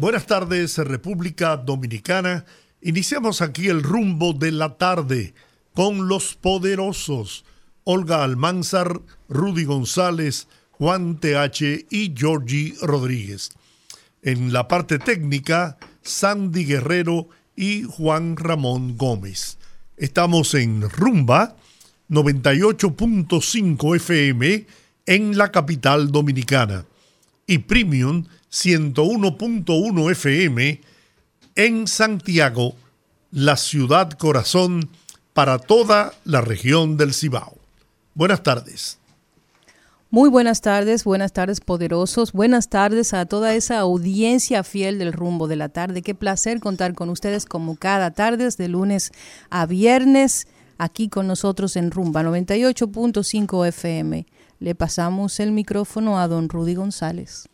Buenas tardes, República Dominicana. Iniciamos aquí el rumbo de la tarde con los poderosos Olga Almanzar, Rudy González, Juan TH y Georgie Rodríguez. En la parte técnica, Sandy Guerrero y Juan Ramón Gómez. Estamos en Rumba 98.5 FM en la capital dominicana y Premium 101.1 FM en Santiago, la ciudad corazón para toda la región del Cibao. Buenas tardes. Muy buenas tardes, buenas tardes poderosos, buenas tardes a toda esa audiencia fiel del rumbo de la tarde. Qué placer contar con ustedes como cada tarde, de lunes a viernes, aquí con nosotros en Rumba 98.5 FM. Le pasamos el micrófono a don Rudy González.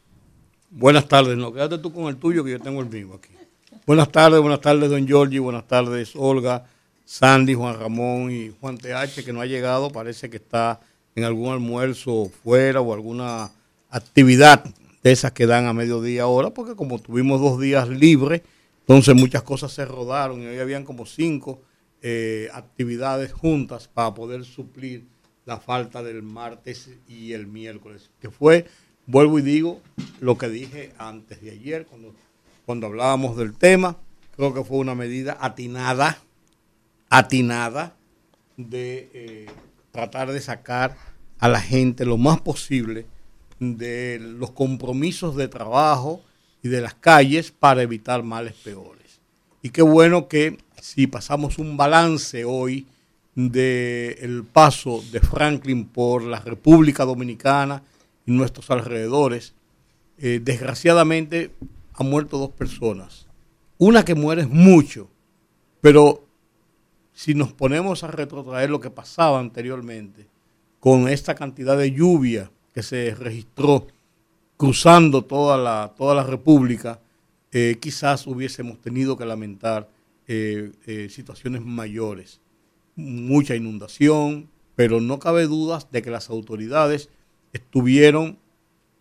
Buenas tardes, no, quédate tú con el tuyo que yo tengo el mío aquí. Buenas tardes, buenas tardes, don Giorgi, buenas tardes, Olga, Sandy, Juan Ramón y Juan TH, que no ha llegado, parece que está en algún almuerzo fuera o alguna actividad de esas que dan a mediodía ahora, porque como tuvimos dos días libres, entonces muchas cosas se rodaron y hoy habían como cinco eh, actividades juntas para poder suplir la falta del martes y el miércoles, que fue vuelvo y digo lo que dije antes de ayer, cuando, cuando hablábamos del tema, creo que fue una medida atinada, atinada, de eh, tratar de sacar a la gente lo más posible de los compromisos de trabajo y de las calles para evitar males peores. Y qué bueno que si pasamos un balance hoy del paso de Franklin por la República Dominicana, y nuestros alrededores, eh, desgraciadamente han muerto dos personas. Una que muere es mucho, pero si nos ponemos a retrotraer lo que pasaba anteriormente, con esta cantidad de lluvia que se registró cruzando toda la, toda la República, eh, quizás hubiésemos tenido que lamentar eh, situaciones mayores. Mucha inundación, pero no cabe dudas de que las autoridades estuvieron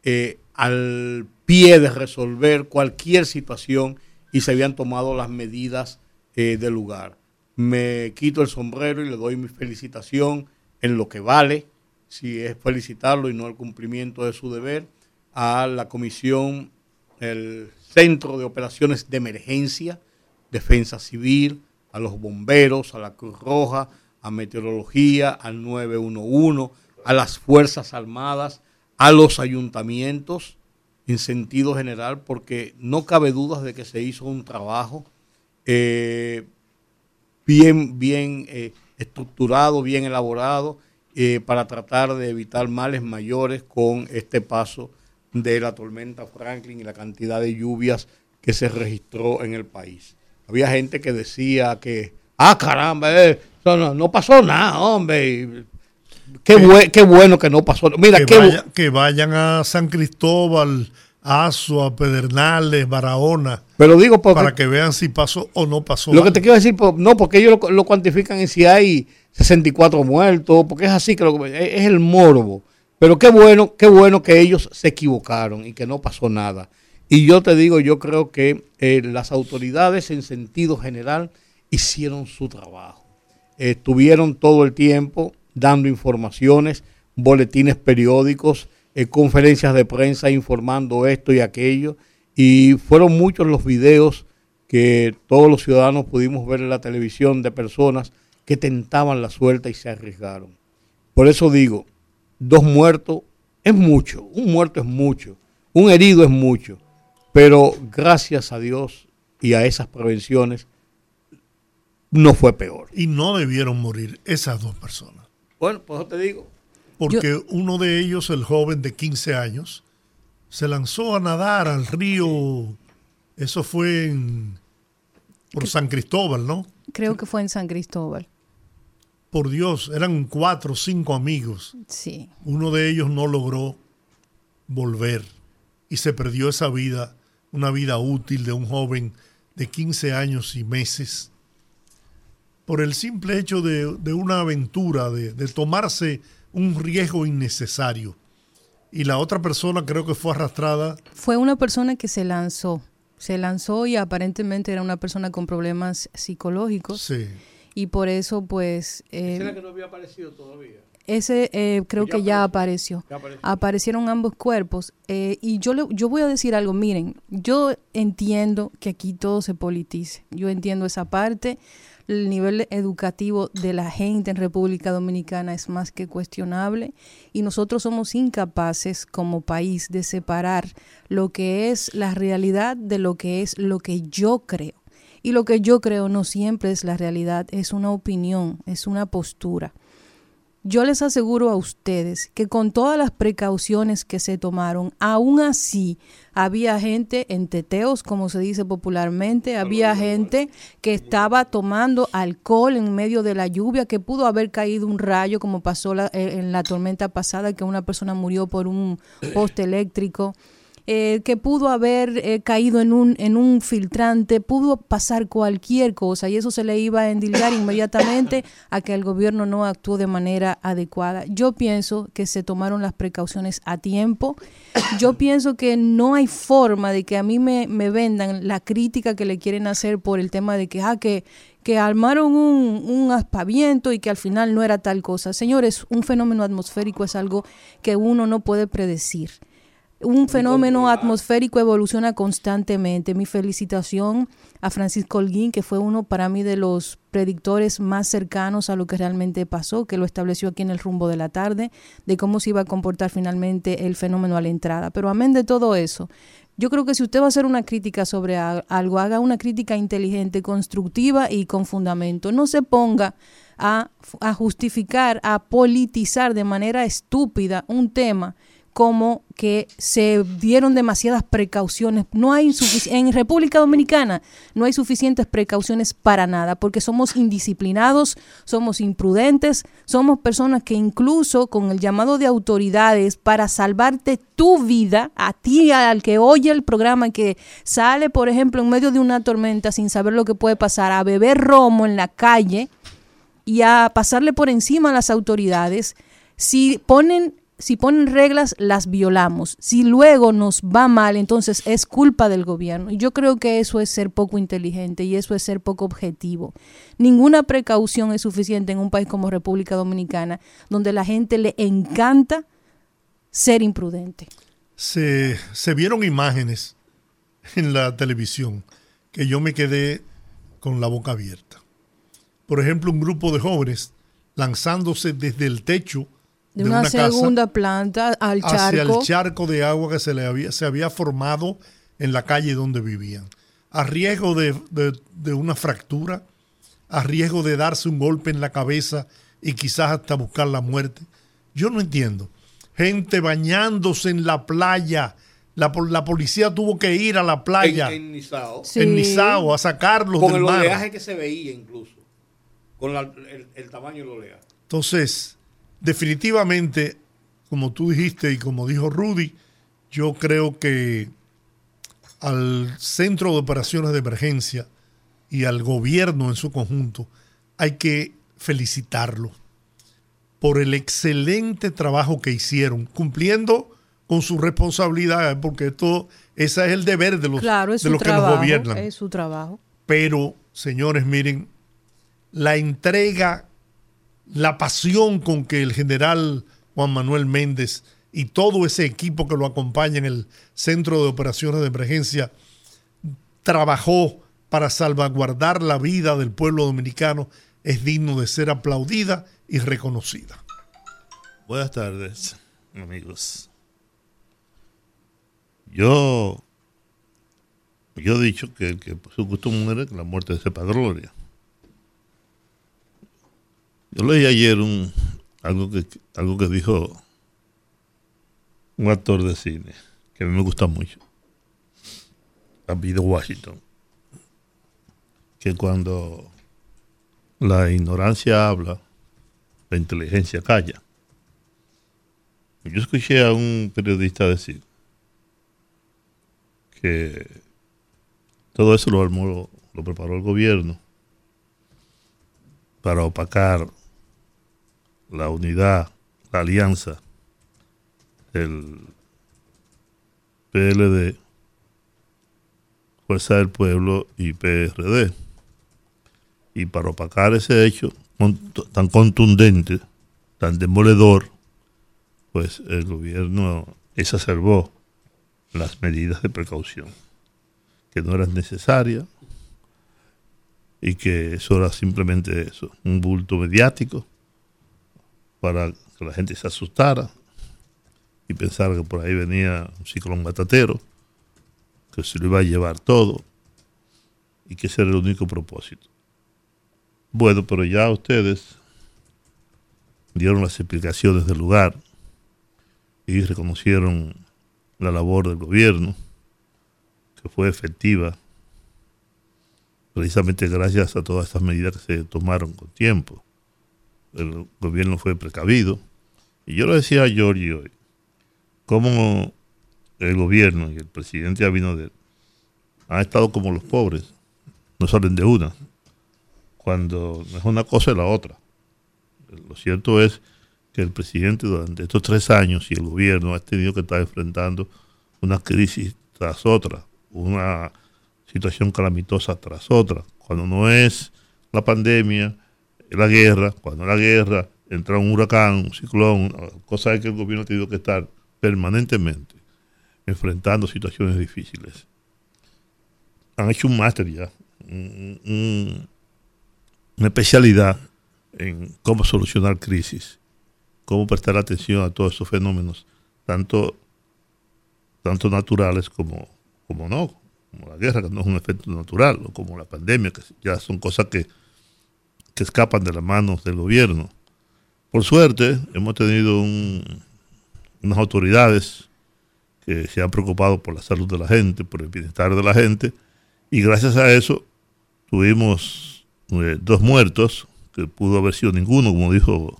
eh, al pie de resolver cualquier situación y se habían tomado las medidas eh, del lugar. Me quito el sombrero y le doy mi felicitación en lo que vale, si es felicitarlo y no el cumplimiento de su deber, a la comisión, el Centro de Operaciones de Emergencia, Defensa Civil, a los bomberos, a la Cruz Roja, a Meteorología, al 911, a las Fuerzas Armadas, a los ayuntamientos en sentido general, porque no cabe dudas de que se hizo un trabajo eh, bien, bien eh, estructurado, bien elaborado, eh, para tratar de evitar males mayores con este paso de la tormenta Franklin y la cantidad de lluvias que se registró en el país. Había gente que decía que, ah, caramba, no, no pasó nada, hombre Qué, qué bueno que no pasó. Mira, que, que vayan a San Cristóbal, Azua, Pedernales, Barahona. Pero digo para que vean si pasó o no pasó. Lo que te quiero decir, no, porque ellos lo, cuantifican en si hay 64 muertos, porque es así que es el morbo. Pero qué bueno, qué bueno que ellos se equivocaron y que no pasó nada. Y yo te digo, yo creo que eh, las autoridades en sentido general hicieron su trabajo. Estuvieron todo el tiempo dando informaciones, boletines periódicos, eh, conferencias de prensa informando esto y aquello. Y fueron muchos los videos que todos los ciudadanos pudimos ver en la televisión de personas que tentaban la suerte y se arriesgaron. Por eso digo, dos muertos es mucho, un muerto es mucho, un herido es mucho, pero gracias a Dios y a esas prevenciones no fue peor. Y no debieron morir esas dos personas. Bueno, pues te digo. Porque uno de ellos, el joven de 15 años, se lanzó a nadar al río. Eso fue en, por San Cristóbal, ¿no? Creo que fue en San Cristóbal. Por Dios, eran cuatro o cinco amigos. Sí. Uno de ellos no logró volver y se perdió esa vida, una vida útil de un joven de 15 años y meses, por el simple hecho de, una aventura, de, de tomarse un riesgo innecesario. Y la otra persona creo que fue arrastrada. Fue una persona que se lanzó se lanzó y aparentemente era una persona con problemas psicológicos. Sí. Y por eso, pues... Eh, ¿Ese que no había aparecido todavía? Ese eh, creo que ya apareció. Aparecieron ambos cuerpos. Eh, y yo, le, yo voy a decir algo, miren, yo entiendo que aquí todo se politice. Yo entiendo esa parte el nivel educativo de la gente en República Dominicana es más que cuestionable y nosotros somos incapaces como país de separar lo que es la realidad de lo que es lo que yo creo. Y lo que yo creo no siempre es la realidad, es una opinión, es una postura. Yo les aseguro a ustedes que con todas las precauciones que se tomaron, aún así había gente en teteos, como se dice popularmente, había gente que estaba tomando alcohol en medio de la lluvia, que pudo haber caído un rayo, como pasó eh, en la tormenta pasada, que una persona murió por un poste eléctrico. Eh, que pudo haber eh, caído en un, en un filtrante, pudo pasar cualquier cosa y eso se le iba a endilgar inmediatamente a que el gobierno no actuó de manera adecuada. Yo pienso que se tomaron las precauciones a tiempo. Yo pienso que no hay forma de que a mí me, me vendan la crítica que le quieren hacer por el tema de que, ah, que, que armaron un, un, aspaviento y que al final no era tal cosa. Señores, un fenómeno atmosférico es algo que uno no puede predecir un fenómeno atmosférico evoluciona constantemente. Mi felicitación a Francisco Holguín, que fue uno para mí de los predictores más cercanos a lo que realmente pasó, que lo estableció aquí en el rumbo de la tarde, de cómo se iba a comportar finalmente el fenómeno a la entrada. Pero amén de todo eso, yo creo que si usted va a hacer una crítica sobre algo, haga una crítica inteligente, constructiva y con fundamento. No se ponga a, a justificar, a politizar de manera estúpida un tema como que se dieron demasiadas precauciones. No hay en República Dominicana no hay suficientes precauciones para nada, porque somos indisciplinados, somos imprudentes, somos personas que incluso con el llamado de autoridades para salvarte tu vida, a ti al que oye el programa que sale, por ejemplo, en medio de una tormenta sin saber lo que puede pasar, a beber romo en la calle y a pasarle por encima a las autoridades, si ponen si ponen reglas, las violamos. Si luego nos va mal, entonces es culpa del gobierno. Y yo creo que eso es ser poco inteligente y eso es ser poco objetivo. Ninguna precaución es suficiente en un país como República Dominicana, donde la gente le encanta ser imprudente. Se, se vieron imágenes en la televisión que yo me quedé con la boca abierta. Por ejemplo, un grupo de jóvenes lanzándose desde el techo de, una, segunda planta al charco. Hacia el charco de agua que se, le había, se había formado en la calle donde vivían. A riesgo de, de una fractura, a riesgo de darse un golpe en la cabeza y quizás hasta buscar la muerte. Yo no entiendo. Gente bañándose en la playa. La, la policía tuvo que ir a la playa. En, Nizao. En Nizao, a sacarlos Con el oleaje que se veía incluso. Con el, el, tamaño del oleaje. Entonces, definitivamente, como tú dijiste y como dijo Rudy, yo creo que al Centro de Operaciones de Emergencia y al gobierno en su conjunto hay que felicitarlo por el excelente trabajo que hicieron, cumpliendo con su responsabilidad, porque esto, ese es el deber de los, de los que nos gobiernan. Es su trabajo. Pero, señores, miren, la entrega la pasión con que el general Juan Manuel Méndez y todo ese equipo que lo acompaña en el Centro de Operaciones de Emergencia trabajó para salvaguardar la vida del pueblo dominicano es digno de ser aplaudida y reconocida. Buenas tardes, amigos. Yo, yo he dicho que el que su muere, que la muerte sepa gloria. Yo leí ayer un, algo, que, algo que dijo un actor de cine que a mí me gusta mucho, David Washington, que cuando la ignorancia habla, la inteligencia calla. Yo escuché a un periodista decir que todo eso lo armó, lo preparó el gobierno para opacar la unidad, la alianza, el PLD, Fuerza del Pueblo y PRD. Y para opacar ese hecho tan contundente, tan demoledor, pues el gobierno exacerbó las medidas de precaución, que no eran necesarias y que eso era simplemente eso, un bulto mediático para que la gente se asustara y pensara que por ahí venía un ciclón batatero, que se lo iba a llevar todo y que ese era el único propósito. Bueno, pero ya ustedes dieron las explicaciones del lugar y reconocieron la labor del gobierno, que fue efectiva, precisamente gracias a todas estas medidas que se tomaron con tiempo. El gobierno fue precavido. Y yo lo decía a Giorgio hoy, cómo el gobierno y el presidente Abinader han estado como los pobres, no salen de una, cuando es una cosa es la otra. Lo cierto es que el presidente durante estos tres años y el gobierno ha tenido que estar enfrentando una crisis tras otra, una situación calamitosa tras otra. Cuando no es la pandemia, la guerra, cuando la guerra entra un huracán, un ciclón, cosa que el gobierno ha tenido que estar permanentemente enfrentando situaciones difíciles. Han hecho un máster ya, una especialidad en cómo solucionar crisis cómo prestar atención a todos esos fenómenos, tanto, tanto naturales como, como no, como la guerra, que no es un efecto natural, o como la pandemia, que ya son cosas que, que escapan de las manos del gobierno. Por suerte, hemos tenido unas autoridades que se han preocupado por la salud de la gente, por el bienestar de la gente, y gracias a eso tuvimos eh, dos muertos, que pudo haber sido ninguno, como dijo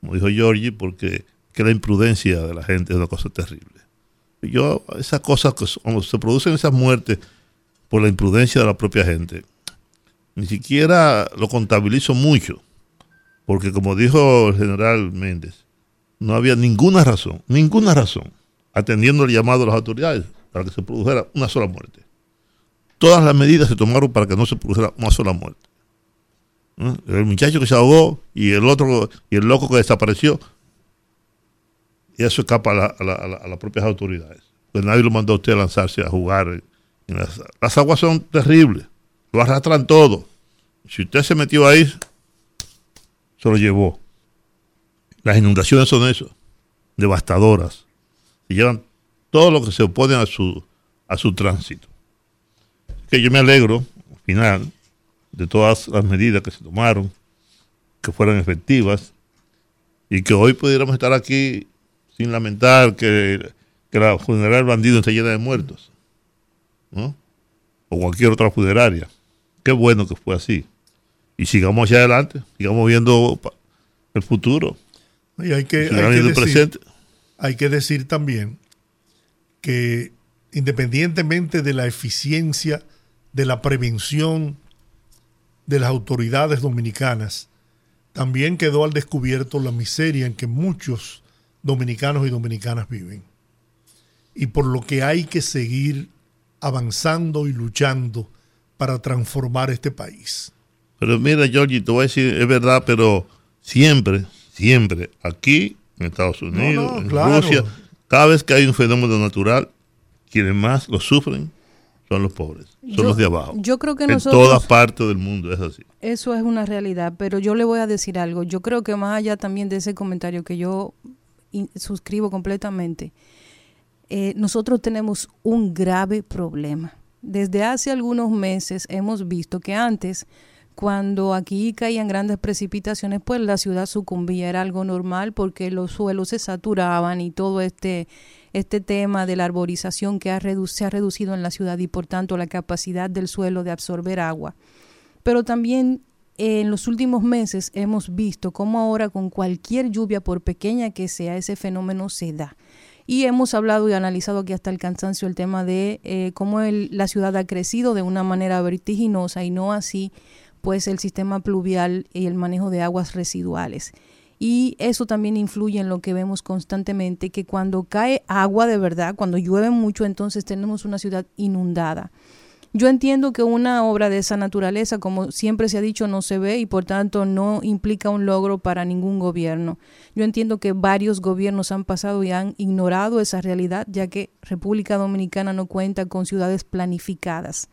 como dijo Giorgi, porque que la imprudencia de la gente es una cosa terrible. yo, esas cosas, que cuando se producen esas muertes por la imprudencia de la propia gente, ni siquiera lo contabilizo mucho, porque como dijo el general Méndez, no había ninguna razón, ninguna razón, atendiendo el llamado de las autoridades para que se produjera una sola muerte. Todas las medidas se tomaron para que no se produjera una sola muerte. El muchacho que se ahogó y el otro, y el loco que desapareció. Y eso escapa a, las propias autoridades. Pues nadie lo mandó a usted a lanzarse a jugar. Las, las, aguas son terribles. Lo arrastran todo. Si usted se metió ahí, se lo llevó. Las inundaciones son eso, devastadoras. Y llevan todo lo que se opone a su, a su tránsito. Que yo me alegro, al final, de todas las medidas que se tomaron, que fueran efectivas, y que hoy pudiéramos estar aquí sin lamentar que, que la funeraria del bandido esté llena de muertos, ¿no? O cualquier otra funeraria. Qué bueno que fue así. Y sigamos hacia adelante, sigamos viendo el futuro. Y hay que, hay que, decir, hay que decir también que independientemente de la eficiencia de la prevención de las autoridades dominicanas, también quedó al descubierto la miseria en que muchos dominicanos y dominicanas viven. Y por lo que hay que seguir avanzando y luchando para transformar este país. Pero mira, Georgie, te voy a decir, es verdad, pero siempre, siempre, aquí en Estados Unidos, en Rusia, cada vez que hay un fenómeno natural, quienes más lo sufren son los pobres, son los de abajo. Yo creo que en nosotros, todas partes del mundo es así. Eso es una realidad, pero yo le voy a decir algo. Yo creo que más allá también de ese comentario que yo suscribo completamente, eh, nosotros tenemos un grave problema. Desde hace algunos meses hemos visto que antes, cuando aquí caían grandes precipitaciones, pues la ciudad sucumbía, era algo normal porque los suelos se saturaban y todo este este tema de la arborización que se ha reducido en la ciudad y por tanto la capacidad del suelo de absorber agua. pero también en los últimos meses hemos visto cómo ahora con cualquier lluvia, por pequeña que sea, ese fenómeno se da. Y hemos hablado y analizado aquí hasta el cansancio el tema de eh, cómo la ciudad ha crecido de una manera vertiginosa y no así pues el sistema pluvial y el manejo de aguas residuales. Y eso también influye en lo que vemos constantemente, que cuando cae agua de verdad, cuando llueve mucho, entonces tenemos una ciudad inundada. Yo entiendo que una obra de esa naturaleza, como siempre se ha dicho, no se ve y por tanto no implica un logro para ningún gobierno. Yo entiendo que varios gobiernos han pasado y han ignorado esa realidad, ya que República Dominicana no cuenta con ciudades planificadas.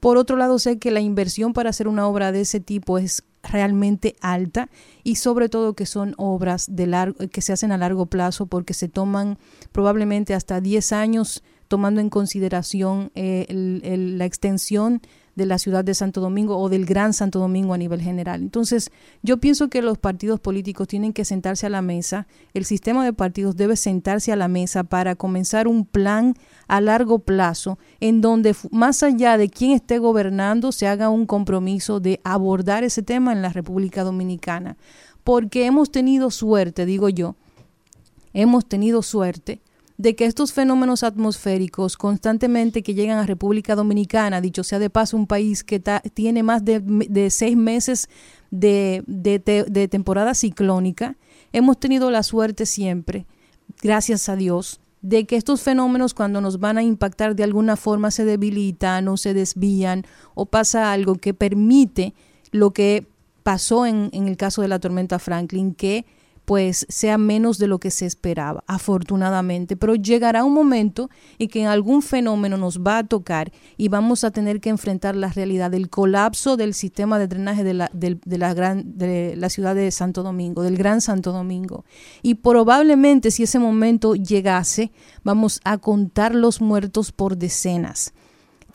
Por otro lado, sé que la inversión para hacer una obra de ese tipo es realmente alta y sobre todo que son obras de largo, que se hacen a largo plazo porque se toman probablemente hasta 10 años tomando en consideración eh, la extensión de la ciudad de Santo Domingo o del Gran Santo Domingo a nivel general. Entonces, yo pienso que los partidos políticos tienen que sentarse a la mesa, el sistema de partidos debe sentarse a la mesa para comenzar un plan a largo plazo en donde más allá de quién esté gobernando se haga un compromiso de abordar ese tema en la República Dominicana. Porque hemos tenido suerte, digo yo, hemos tenido suerte de que estos fenómenos atmosféricos constantemente que llegan a República Dominicana, dicho sea de paso, un país que tiene más de, seis meses de, de temporada ciclónica, hemos tenido la suerte siempre, gracias a Dios, de que estos fenómenos cuando nos van a impactar de alguna forma se debilitan o se desvían o pasa algo que permite lo que pasó en, en el caso de la tormenta Franklin, que pues sea menos de lo que se esperaba, afortunadamente. Pero llegará un momento en que algún fenómeno nos va a tocar y vamos a tener que enfrentar la realidad del colapso del sistema de drenaje de la, de, la, gran, de la ciudad de Santo Domingo, del Gran Santo Domingo. Y probablemente si ese momento llegase, vamos a contar los muertos por decenas.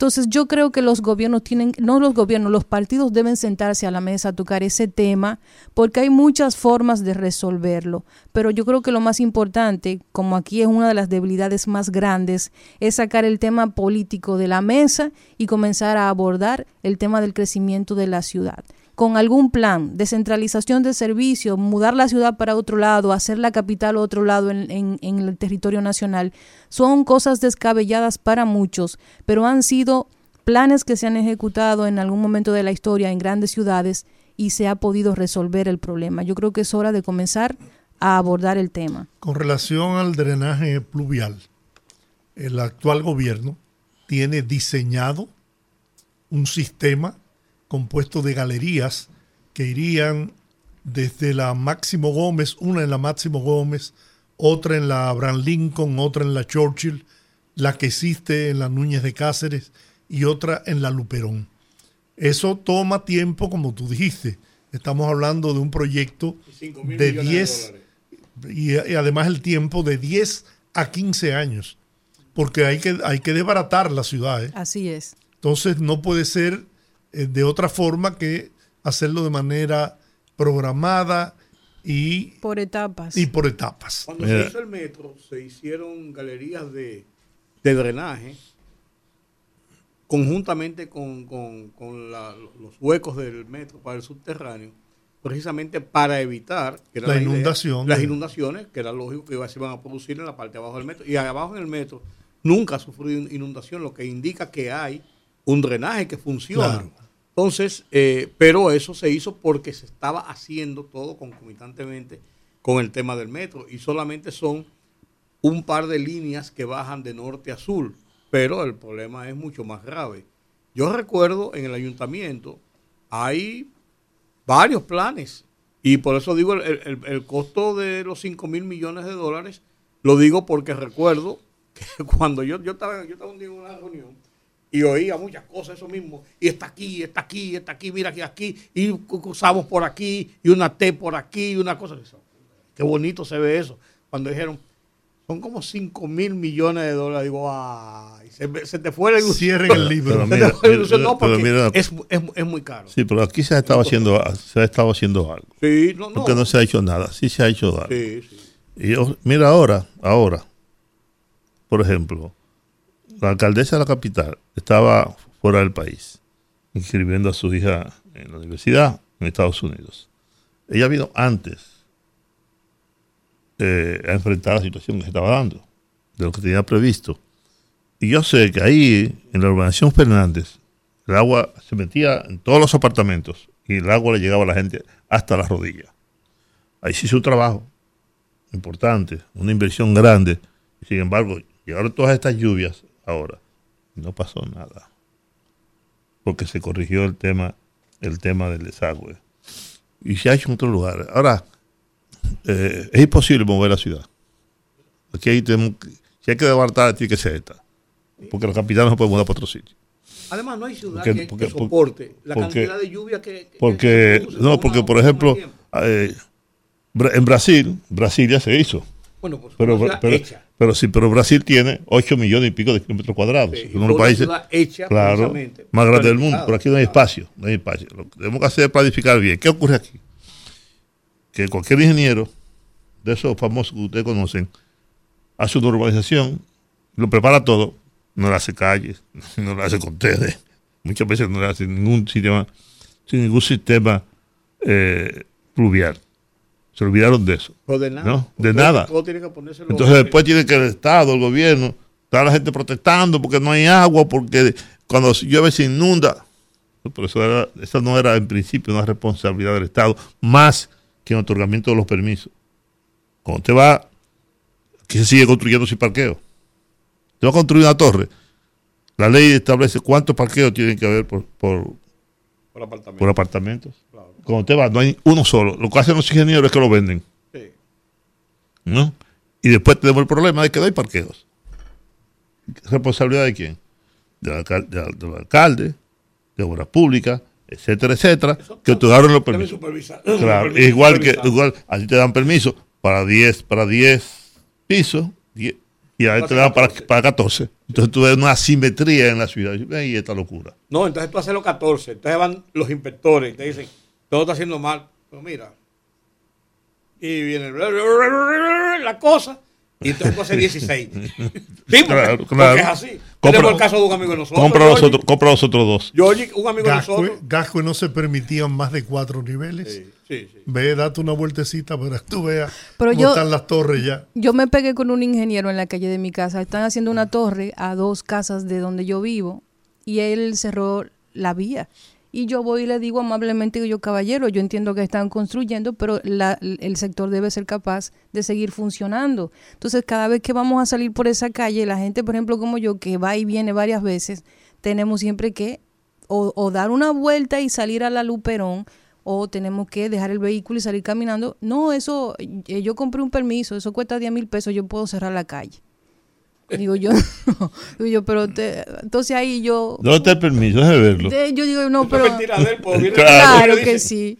Entonces yo creo que los gobiernos tienen, no los gobiernos, los partidos deben sentarse a la mesa a tocar ese tema porque hay muchas formas de resolverlo. Pero yo creo que lo más importante, como aquí es una de las debilidades más grandes, es sacar el tema político de la mesa y comenzar a abordar el tema del crecimiento de la ciudad con algún plan, descentralización de servicios, mudar la ciudad para otro lado, hacer la capital otro lado en, el territorio nacional, son cosas descabelladas para muchos, pero han sido planes que se han ejecutado en algún momento de la historia en grandes ciudades y se ha podido resolver el problema. Yo creo que es hora de comenzar a abordar el tema. Con relación al drenaje pluvial, el actual gobierno tiene diseñado un sistema compuesto de galerías que irían desde la Máximo Gómez, una en la Máximo Gómez, otra en la Abraham Lincoln, otra en la Churchill, la que existe en la Núñez de Cáceres y otra en la Luperón. Eso toma tiempo, como tú dijiste. Estamos hablando de un proyecto de 10 y, además el tiempo de 10 a 15 años, porque hay que, hay que desbaratar la ciudad. ¿eh? Así es. Entonces no puede ser eh, de otra forma que hacerlo de manera programada y por etapas. Y por etapas. Cuando se hizo el metro, se hicieron galerías de, drenaje conjuntamente con, los huecos del metro para el subterráneo, precisamente para evitar que la, inundación, las inundaciones, que era lógico que se iban a producir en la parte de abajo del metro. Y abajo en el metro nunca ha sufrido inundación, lo que indica que hay un drenaje que funciona. Entonces, eh, pero eso se hizo porque se estaba haciendo todo concomitantemente con el tema del metro y solamente son un par de líneas que bajan de norte a sur, pero el problema es mucho más grave. Yo recuerdo en el ayuntamiento hay varios planes y por eso digo el, costo de los 5 mil millones de dólares, lo digo porque recuerdo que cuando yo, yo, estaba, yo estaba un día en una reunión y oía muchas cosas, eso mismo. Y está aquí, está aquí, está aquí, mira aquí, aquí, y cruzamos por aquí, y una T por aquí, y una cosa. Qué bonito se ve eso. Cuando dijeron, son como 5 mil millones de dólares, digo, ay, se, te fue el Cierren el libro. no, porque es, es, muy caro. Sí, pero aquí se ha estado haciendo, se ha estado haciendo algo. Sí, no, no. Porque no se ha hecho nada, sí se ha hecho algo. Sí, sí. Y mira ahora, ahora, por ejemplo, la alcaldesa de la capital estaba fuera del país, inscribiendo a su hija en la universidad en Estados Unidos. Ella vino antes eh, a enfrentar la situación que se estaba dando, de lo que tenía previsto. Y yo sé que ahí, en la urbanización Fernández, el agua se metía en todos los apartamentos y el agua le llegaba a la gente hasta las rodillas. Ahí se hizo un trabajo importante, una inversión grande. sin embargo, llegaron todas estas lluvias ahora no pasó nada. Porque se corrigió el tema, el tema del desagüe. Y se ha hecho en otros lugares. Ahora, eh, es imposible mover la ciudad. Aquí hay, tenemos, si hay que desbartar, tiene que ser esta. Porque los capitales no pueden mudar para otro sitio. Además, no hay ciudad que, soporte la cantidad de lluvia que. porque, no, porque, por ejemplo, eh, en Brasil, Brasilia se hizo. Bueno, pues pero, pero, pero, sí, pero Brasil tiene 8 millones y pico de kilómetros cuadrados. Sí, uno de los países hecha claro, más grande del mundo. Por aquí no hay espacio. No hay espacio. Lo que tenemos que hacer es planificar bien. ¿Qué ocurre aquí? Que cualquier ingeniero de esos famosos que ustedes conocen hace una urbanización, lo prepara todo, no le hace calles, no le hace contenes, muchas veces no le hace ningún sistema, sin ningún sistema eh, pluvial. Se olvidaron de eso. de nada. ¿no? De nada. Entonces después tiene que el Estado, el gobierno, está la gente protestando porque no hay agua, porque cuando llueve se inunda. Por eso era, esa no era en principio una responsabilidad del Estado, más que en otorgamiento de los permisos. Cuando usted va, aquí se sigue construyendo sin parqueo. Usted va a construir una torre. La ley establece cuántos parqueos tienen que haber por, por, por apartamentos. Cuando usted va, no hay uno solo. Lo que hacen los ingenieros es que lo venden. ¿No? Y después tenemos el problema de que no hay parqueos. ¿Responsabilidad de quién? Del, alcalde, de obras públicas, etcétera, etcétera, que otorgaron los permisos. Claro, igual que igual, así te dan permiso para 10 para 10 pisos y ahí te dan para, para 14. Entonces tú ves una asimetría en la ciudad y esta locura. No, entonces tú haces los 14, entonces van los inspectores y te dicen, todo está haciendo mal. Pero mira. Y viene la cosa. Y entonces hace 16. Sí, claro, claro. es así. Tenemos el caso de un amigo de nosotros. Compra los, otros, compra los otros dos. Georgie, un amigo de nosotros. Gasco no se permitían más de cuatro niveles. Sí, sí, sí. Ve, date una vueltecita para que tú veas Pero cómo están las torres ya. Yo me pegué con un ingeniero en la calle de mi casa. Están haciendo una torre a dos casas de donde yo vivo y él cerró la vía y yo voy y le digo amablemente, yo caballero, yo entiendo que están construyendo, pero el sector debe ser capaz de seguir funcionando. Entonces, cada vez que vamos a salir por esa calle, la gente, por ejemplo, como yo, que va y viene varias veces, tenemos siempre que o, dar una vuelta y salir a la Luperón, o tenemos que dejar el vehículo y salir caminando. No, eso, eh, yo compré un permiso, eso cuesta 10 mil pesos, yo puedo cerrar la calle. Digo yo, digo yo, pero entonces ahí yo... ¿Dónde está el permiso? Déjame verlo. yo digo, no, pero... claro que sí.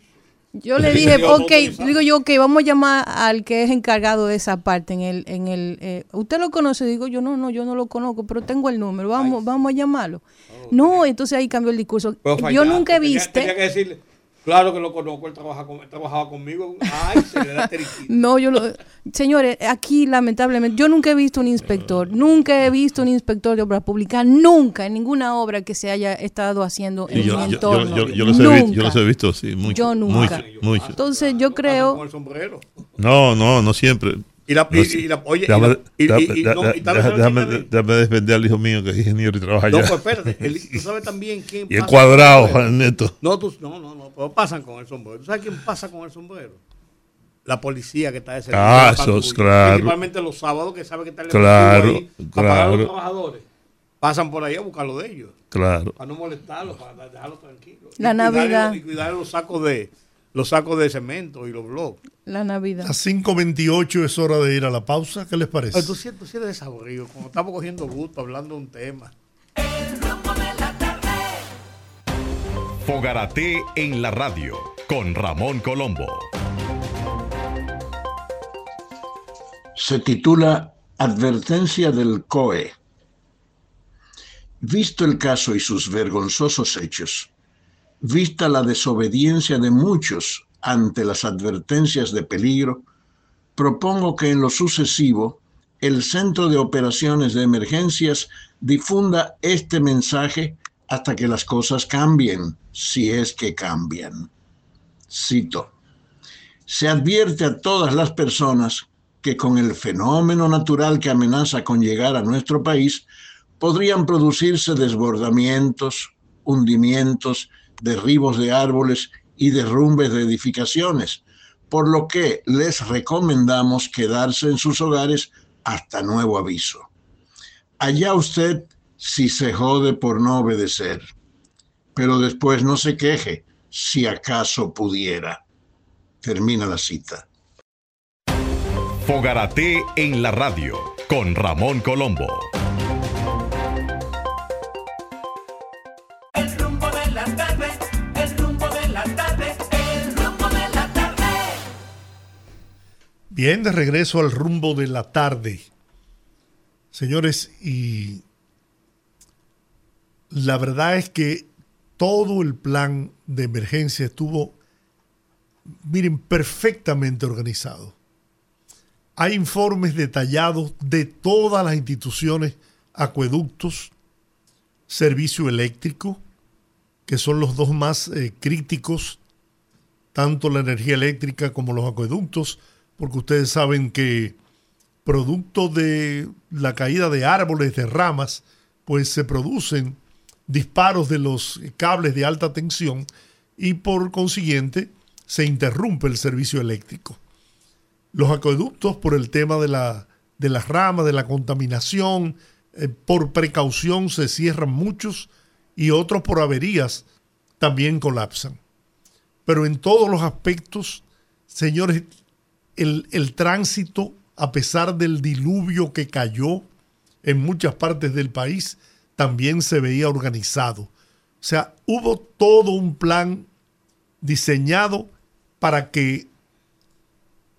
Yo le dije, ok, digo yo, ok, vamos a llamar al que es encargado de esa parte en el, en el, eh, ¿usted lo conoce? Digo yo, no, no, yo no lo conozco, pero tengo el número, vamos, vamos a llamarlo. No, entonces ahí cambió el discurso. yo nunca he visto... Claro que lo conozco, él, trabaja con, trabajaba conmigo. Ay, se le da No, yo lo. Señores, aquí lamentablemente, yo nunca he visto un inspector, nunca he visto un inspector de obra pública, nunca, en ninguna obra que se haya estado haciendo en yo, mi entorno. Yo, yo, los he visto, yo, los he visto, sí, mucho. Yo nunca. Mucho, Entonces, yo creo. Con el sombrero. No, no, no siempre. Y la, y, la, oye, déjame, y, déjame, déjame, defender al hijo mío que es ingeniero y trabaja allá. No, pues espérate, tú sabes también quién Y el cuadrado, Neto. No, tú, no, no, no, pero pasan con el sombrero. ¿Tú sabes quién pasa con el sombrero? La policía que está de servicio. Ah, eso es claro. Principalmente los sábados que sabe que está el claro, ahí para pagar a los trabajadores. Pasan por ahí a buscarlo de ellos. Claro. Para no molestarlos, para dejarlos tranquilos. La Navidad. y cuidar los sacos de los sacos de cemento y los bloques. La Navidad. A 5.28 es hora de ir a la pausa. ¿Qué les parece? Pero tú sientes, sientes desaburrido, como estamos cogiendo gusto hablando de un tema. Fogarate en la radio con Ramón Colombo. Se titula Advertencia del COE. Visto el caso y sus vergonzosos hechos, vista la desobediencia de muchos ante las advertencias de peligro, propongo que en lo sucesivo el Centro de Operaciones de Emergencias difunda este mensaje hasta que las cosas cambien, si es que cambian. Cito, se advierte a todas las personas que con el fenómeno natural que amenaza con llegar a nuestro país, podrían producirse desbordamientos, hundimientos, derribos de árboles y derrumbes de edificaciones, por lo que les recomendamos quedarse en sus hogares hasta nuevo aviso. Allá usted si se jode por no obedecer, pero después no se queje si acaso pudiera. Termina la cita. Fogarate en la radio con Ramón Colombo. Bien, de regreso al rumbo de la tarde. Señores, y la verdad es que todo el plan de emergencia estuvo, miren, perfectamente organizado hay informes detallados de todas las instituciones, acueductos, servicio eléctrico, que son los dos más eh, críticos, tanto la energía eléctrica como los acueductos, porque ustedes saben que producto de la caída de árboles, de ramas, pues se producen disparos de los cables de alta tensión y por consiguiente se interrumpe el servicio eléctrico los acueductos por el tema de, la, de las ramas, de la contaminación, eh, por precaución se cierran muchos y otros por averías también colapsan. Pero en todos los aspectos, señores, el, el tránsito, a pesar del diluvio que cayó en muchas partes del país, también se veía organizado. O sea, hubo todo un plan diseñado para que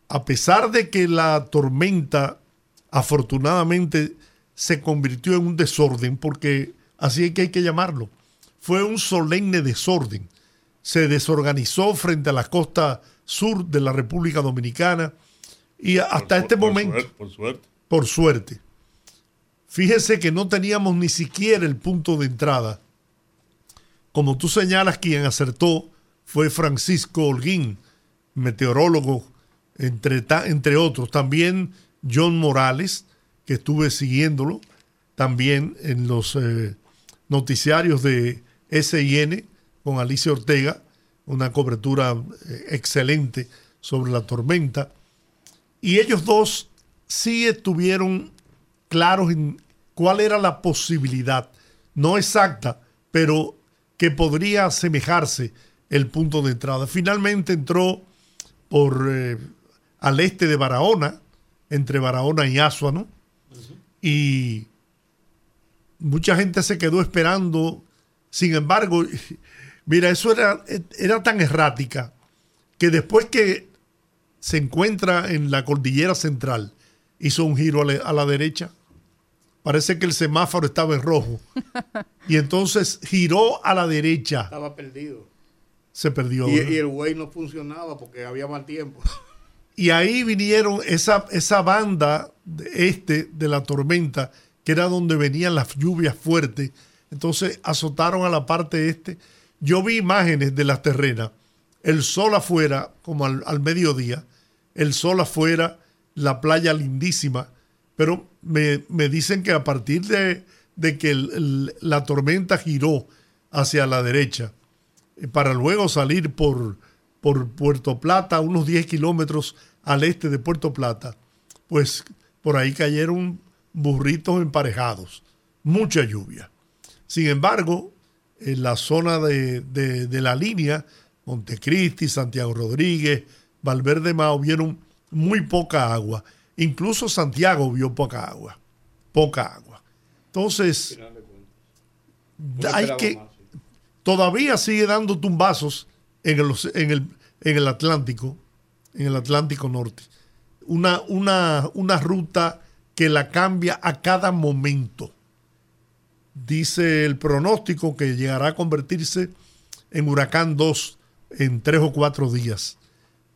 a pesar de que la tormenta afortunadamente se convirtió en un desorden, porque así es que hay que llamarlo, fue un solemne desorden. Se desorganizó frente a la costa sur de la República Dominicana y hasta este momento, por suerte. por suerte, fíjese que no teníamos ni siquiera el punto de entrada. Como tú señalas, quien acertó fue Francisco Holguín, meteorólogo entre, entre otros. También John Morales, que estuve siguiéndolo, también en los eh, noticiarios de SIN con Alicia Ortega, una cobertura eh, excelente sobre la tormenta. Y ellos dos sí estuvieron claros en cuál era la posibilidad, no exacta, pero que podría asemejarse el punto de entrada. Finalmente entró por eh, al este de Barahona, entre Barahona y Azuano, y mucha gente se quedó esperando. Sin embargo, mira, eso era, era tan errática que después que se encuentra en la cordillera central, hizo un giro a la, derecha. Parece que el semáforo estaba en rojo. Y entonces giró a la derecha. Estaba perdido. Se perdió. Y, y el güey no funcionaba porque había mal tiempo. Y ahí vinieron esa, esa banda este de la tormenta, que era donde venían las lluvias fuertes. Entonces azotaron a la parte este. Yo vi imágenes de las terrenas, el sol afuera, como al, mediodía, el sol afuera, la playa lindísima, pero me, dicen que a partir de, que la tormenta giró hacia la derecha, eh, para luego salir por, por Puerto Plata, unos 10 kilómetros al este de Puerto Plata, pues por ahí cayeron burritos emparejados, mucha lluvia. Sin embargo, en la zona de, la línea, Montecristi, Santiago Rodríguez, Valverde Mao, vieron muy poca agua. Incluso Santiago vio poca agua, poca agua. Entonces, hay que, todavía sigue dando tumbazos en el, en el, en el Atlántico, en el Atlántico Norte. Una, una, una ruta que la cambia a cada momento. Dice el pronóstico que llegará a convertirse en huracán 2 en tres o cuatro días.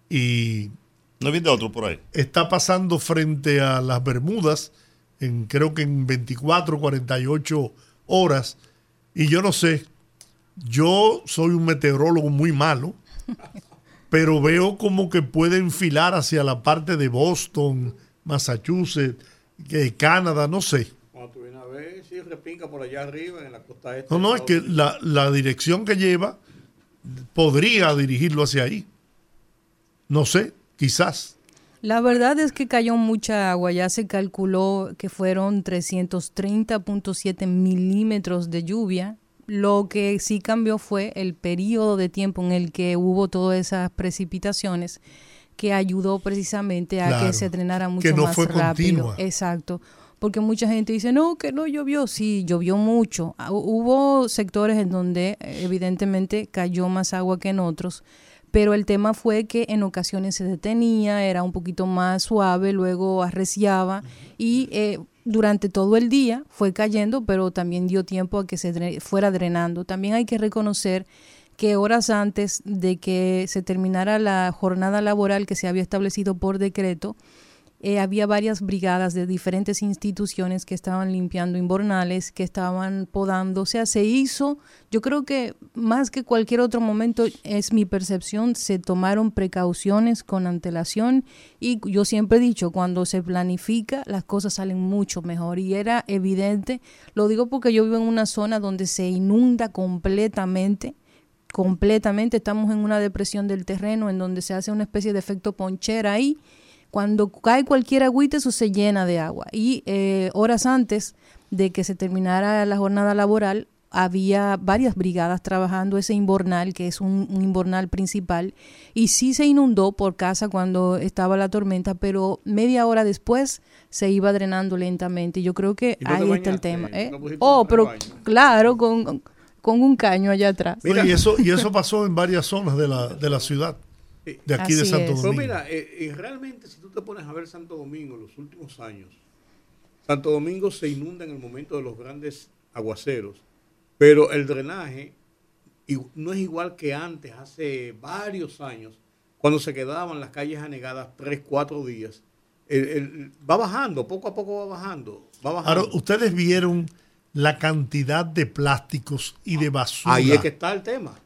Y. ¿No viene otro por ahí? Está pasando frente a las Bermudas, en, creo que en 24, 48 horas Y yo no sé, yo soy un meteorólogo muy malo, pero veo como que puede enfilar hacia la parte de Boston, Massachusetts, que Canadá, no sé. Sí, repinca por allá arriba en la costa este. No, no, es que la, la dirección que lleva podría dirigirlo hacia ahí. No sé, quizás. La verdad es que cayó mucha agua, ya se calculó que fueron 330.7 milímetros de lluvia. Lo que sí cambió fue el periodo de tiempo en el que hubo todas esas precipitaciones que ayudó precisamente a Claro, que se drenara mucho que no más fue rápido. continua. Exacto. Porque mucha gente dice, no, que no llovió. Sí, llovió mucho. Ah, hu- Hubo sectores en donde eh, evidentemente cayó más agua que en otros, pero el tema fue que en ocasiones se detenía, era un poquito más suave, luego arreciaba y eh, durante todo el día fue cayendo, pero también dio tiempo a que se dre- fuera drenando. También hay que reconocer que horas antes de que se terminara la jornada laboral que se había establecido por decreto, eh, había varias brigadas de diferentes instituciones que estaban limpiando inbornales, que estaban podando. O sea, se hizo, yo creo que más que cualquier otro momento, es mi percepción, se tomaron precauciones con antelación y yo siempre he dicho, cuando se planifica, las cosas salen mucho mejor. Y era evidente, lo digo porque yo vivo en una zona donde se inunda completamente completamente. Estamos en una depresión del terreno en donde se hace una especie de efecto ponchera ahí. Cuando cae cualquier agüita, eso se llena de agua. Y eh, horas antes de que se terminara la jornada laboral, había varias brigadas trabajando ese inbornal, que es un, un inbornal principal, y sí se inundó por casa cuando estaba la tormenta, pero media hora después se iba drenando lentamente. Y yo creo que ¿Y no te ahí está el tema. ¿eh? ¿No pusiste Oh, pero baño? claro, con, con un caño allá atrás. Mira. y, eso, y eso pasó en varias zonas de la, de la ciudad, de aquí de Santo es. Pero Domingo. mira, eh, eh, realmente si tú te pones a ver Santo Domingo en los últimos años, Santo Domingo se inunda en el momento de los grandes aguaceros, pero el drenaje y- no es igual que antes, hace varios años, cuando se quedaban las calles anegadas tres, cuatro días. El- el- va bajando, poco a poco va bajando, va bajando. Ahora, ustedes vieron la cantidad de plásticos y de basura. Ahí es que está el tema.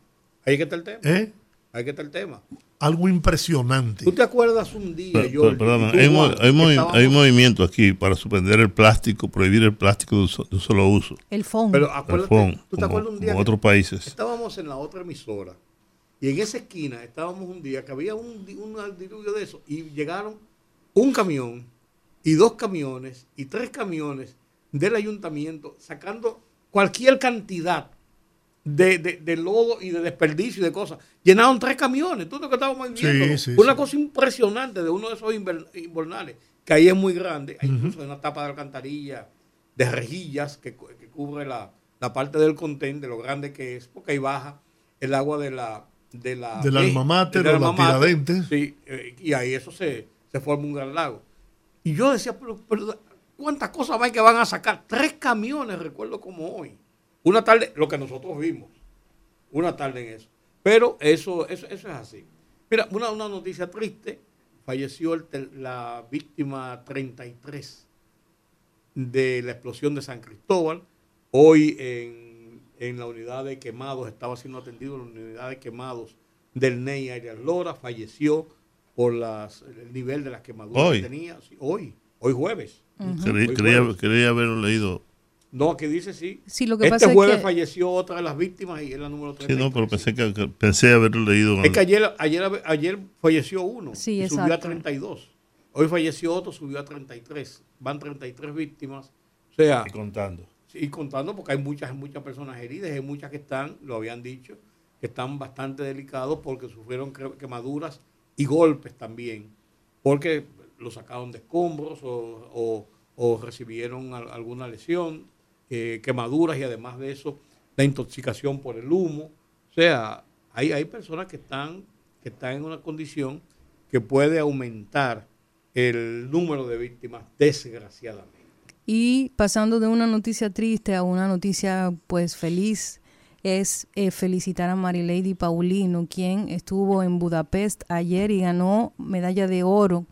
Ahí es que está el tema. ¿Eh? Ahí es que está el tema. Algo impresionante. ¿Tú te acuerdas un día, Pero- perdona, hay, mo- Juan, hay que movi- estábamos- hay movimiento aquí para suspender el plástico, prohibir el plástico de, un so- de un solo uso. El fondo. Pero El acuérdate, FON, ¿tú te como, acuerdas un día como que otros países. estábamos en la otra emisora y en esa esquina estábamos un día que había un, un diluvio de eso y llegaron un camión y dos camiones y tres camiones del ayuntamiento sacando cualquier cantidad de, de- de lodo y de desperdicio y de cosas. Llenaron tres camiones, todo lo que estábamos viendo. Sí, sí, Una sí. cosa impresionante de uno de esos inver- invernales, que ahí es muy grande, hay incluso una tapa de alcantarilla de rejillas que, que cubre la, la parte del contén, de lo grande que es, porque ahí baja el agua de la... De la Del alma mater del o la. Tiradentes. Sí, eh, y ahí eso se, se forma un gran lago. Y yo decía, pero, pero ¿cuántas cosas más que van a sacar? Tres camiones, recuerdo como hoy. Una tarde, lo que nosotros vimos, una tarde en eso. Pero eso, eso, eso es así. Mira, una, una noticia triste, falleció el la víctima 33 de la explosión de San Cristóbal. Hoy en, en la unidad de quemados, estaba siendo atendido en la unidad de quemados del NEI Arias Lora, falleció por las, el nivel de las quemaduras Hoy. que tenía. Sí, hoy, hoy jueves. Creí- Hoy jueves. creía haberlo leído. No, aquí dice sí. Sí, lo que este pasa es jueves que- falleció otra de las víctimas y es la número Sí, 33. no, pero pensé que, que- pensé haberlo leído. Es que ayer, ayer, ayer falleció uno Sí, y subió a exacto. 32. Hoy falleció otro, subió a 33. Van 33 víctimas. O sea, Y contando. y contando porque hay muchas, muchas personas heridas, hay muchas que están, lo habían dicho, que están bastante delicados porque sufrieron quemaduras y golpes también, porque lo sacaron de escombros o, o- o recibieron al- alguna lesión, eh, quemaduras y además de eso, la intoxicación por el humo. O sea, hay, hay personas que están, que están en una condición que puede aumentar el número de víctimas, desgraciadamente. Y pasando de una noticia triste a una noticia pues feliz, es eh, felicitar a Marilady Paulino, quien estuvo en Budapest ayer y ganó medalla de oro,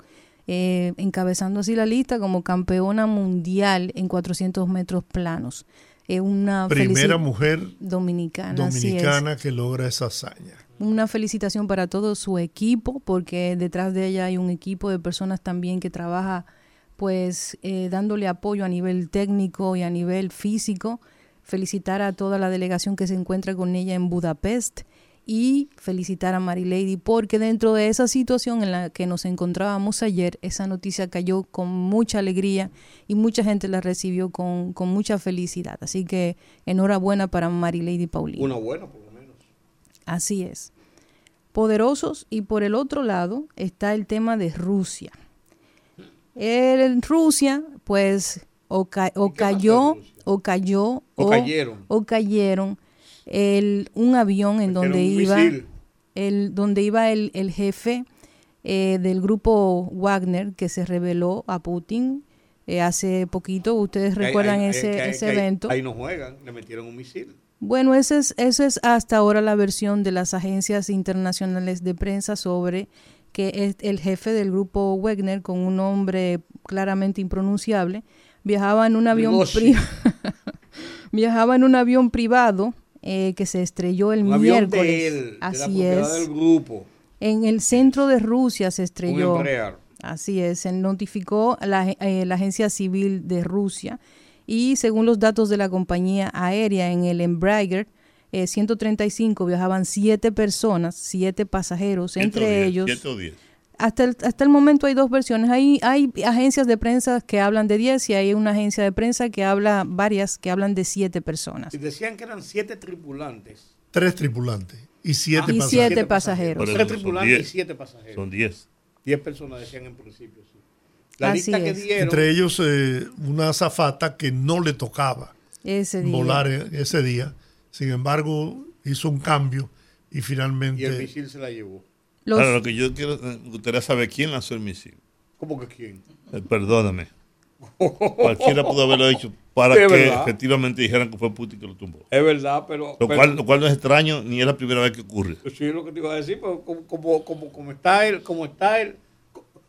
eh, encabezando así la lista como campeona mundial en 400 metros planos. eh, una Primera mujer dominicana, es. dominicana que logra esa hazaña. Una felicitación para todo su equipo, porque detrás de ella hay un equipo de personas también que trabaja, pues, eh, dándole apoyo a nivel técnico y a nivel físico. Felicitar a toda la delegación que se encuentra con ella en Budapest y felicitar a Mary Lady porque dentro de esa situación en la que nos encontrábamos ayer, esa noticia cayó con mucha alegría y mucha gente la recibió con, con mucha felicidad. Así que enhorabuena para Mary Lady Paulina. Una buena, por lo menos. Así es. Poderosos y por el otro lado está el tema de Rusia. En Rusia, pues, o, ca- o ¿Y qué pasó en cayó, o cayó, O cayeron. o cayeron el, un avión en donde iba, el, donde iba el, el jefe eh, del grupo Wagner que se reveló a Putin eh, hace poquito. Ustedes recuerdan ese, ese evento. Ahí no juegan, le metieron un misil. Bueno, esa es, esa es hasta ahora la versión de las agencias internacionales de prensa sobre que es el jefe del grupo Wagner, con un nombre claramente impronunciable, viajaba en un avión, viajaba en un avión privado eh, que se estrelló el Un avión miércoles. de él, de la Así propiedad es. del grupo. En el centro de Rusia se estrelló. Así es, se notificó la, eh, la Agencia Civil de Rusia y según los datos de la compañía aérea en el Embraer eh, 135 viajaban siete personas, siete pasajeros, entre 110, ellos. 110. Hasta el, hasta el momento hay dos versiones. Hay, hay agencias de prensa que hablan de 10 y hay una agencia de prensa que habla, varias que hablan de siete personas. Y decían que eran siete tripulantes. Tres tripulantes y siete Ah, y pasajeros. siete pasajeros. Por eso Tres son tripulantes y 10. siete pasajeros. Son 10. Diez personas decían en principio, sí. La Así lista que dieron. Entre ellos eh, una azafata que no le tocaba Ese día. volar e- ese día. Sin embargo, hizo un cambio y y el finalmente misil se la llevó. Los- Ahora, lo que yo quiero, eh, me gustaría saber quién lanzó el misil. ¿Cómo que quién? Eh, perdóname. Cualquiera pudo haberlo hecho para Sí, que verdad. efectivamente dijeran que fue Putin que lo tumbó. Es verdad, pero. Lo pero- cual, lo cual no es extraño ni es la primera vez que ocurre. Sí, es lo que te iba a decir, pero como, como, como, como está él, como está él.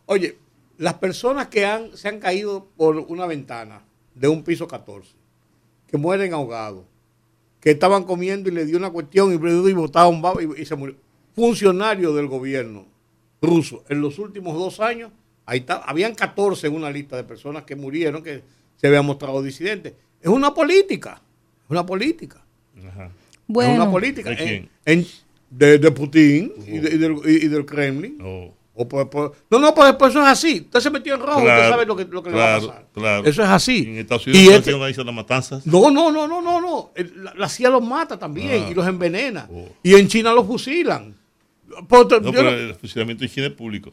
Oye, las personas que han, se han caído por una ventana de un piso 14, que mueren ahogados, que estaban comiendo y le dio una cuestión y, y botaron baba y, y se murió. Funcionarios del gobierno ruso en los últimos dos años, ahí está, habían 14 en una lista de personas que murieron, que se habían mostrado disidentes. Es una política, es una política. Ajá. Es bueno, una política. ¿De quién? En- en- de, de Putin y, de- y del, y- y del Kremlin. No. O por- por- no, no, pues, pues eso es así. Usted se metió en rojo, usted Claro, sabe lo que, lo que le va a claro, pasar. claro. Eso es así. En Estados Y Unidos este- no hizo las matanzas. no, no, no, no, no, no. El- La, la CIA los mata también Ah. y los envenena. Oh. Y en China los fusilan. No, yo pero no- el fusilamiento en China es público.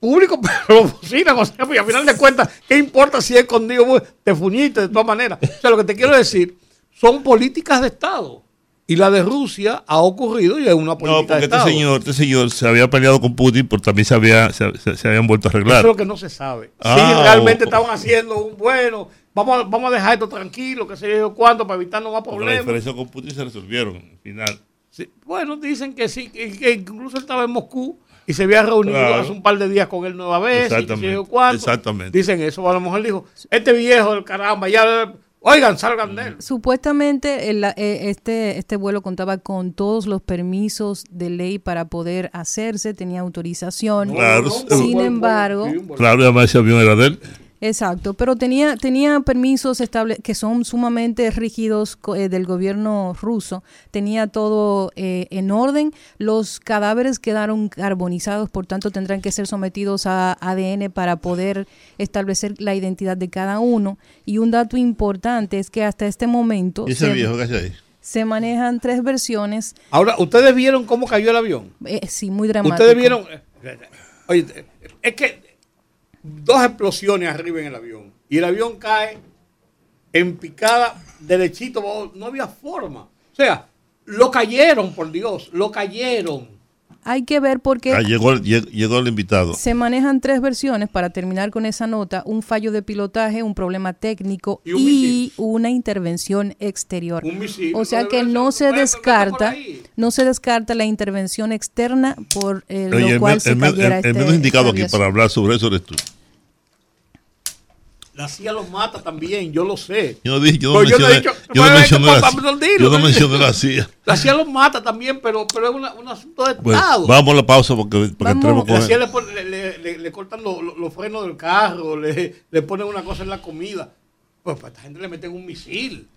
público, pero los fusilan. O sea, pues, al final de cuentas, ¿qué importa si es escondido? Pues, Te fuñiste de todas maneras. O sea, lo que te quiero decir, son políticas de Estado. Y la de Rusia ha ocurrido y es una política No, porque de este Estado. señor, este señor se había peleado con Putin, pero también se, había, se, se- se habían vuelto a Eso arreglar. es lo que no se sabe. Ah, si realmente o- estaban haciendo un bueno, vamos a, vamos a dejar esto tranquilo, que sé yo cuánto, para evitarnos más Porque la problemas. diferencia con Putin se resolvieron al final. Sí, Bueno, dicen que sí, que, que incluso él estaba en Moscú y se había reunido Claro. hace un par de días con él nueva vez. y Exactamente, cuánto. exactamente. Dicen eso, a lo mejor dijo, este viejo del caramba, ya, oigan, salgan de él. Supuestamente el- eh, este, este vuelo contaba con todos los permisos de ley para poder hacerse, tenía autorización. Claro, Sin Bueno, embargo. Claro, y además ese avión era de él. Exacto, pero tenía, tenía permisos estable que son sumamente rígidos eh, del gobierno ruso. Tenía todo eh, en orden. Los cadáveres quedaron carbonizados, por tanto tendrán que ser sometidos a ADN para poder establecer la identidad de cada uno. Y un dato importante es que hasta este momento Y ese se, viejo que hace ahí. se manejan tres versiones. Ahora, ¿ustedes vieron cómo cayó el avión? eh, sí, muy dramático. Ustedes vieron. Oye, es que dos explosiones arriba en el avión. Y el avión cae en picada, derechito. No había forma. O sea, lo cayeron, por Dios. Lo cayeron. Hay que ver por qué Ah, llegó, llegó, llegó el invitado. Se manejan tres versiones para terminar con esa nota, un fallo de pilotaje, un problema técnico Y un y, misil. una intervención exterior. Un misil. O sea que no se descarta, no se descarta la intervención externa por eh, lo el, cual se el cayera el- el este- menos indicado aquí para hablar sobre eso eres tú. La CIA los mata también, yo lo sé. Yo no, dije, yo no Pues yo no he mencioné, dicho- yo no Bueno, mencioné vamos la a CIA. aplaudirlo, Yo no ¿no? mencioné la CIA. La CIA los mata también, pero, pero es una- un asunto de Pues, Estado. vamos a la pausa porque, entremos con La CIA le, pone- le- le- le- le cortan lo- lo- los frenos del carro, le, le ponen una cosa en la comida. Pues a esta gente le meten un misil.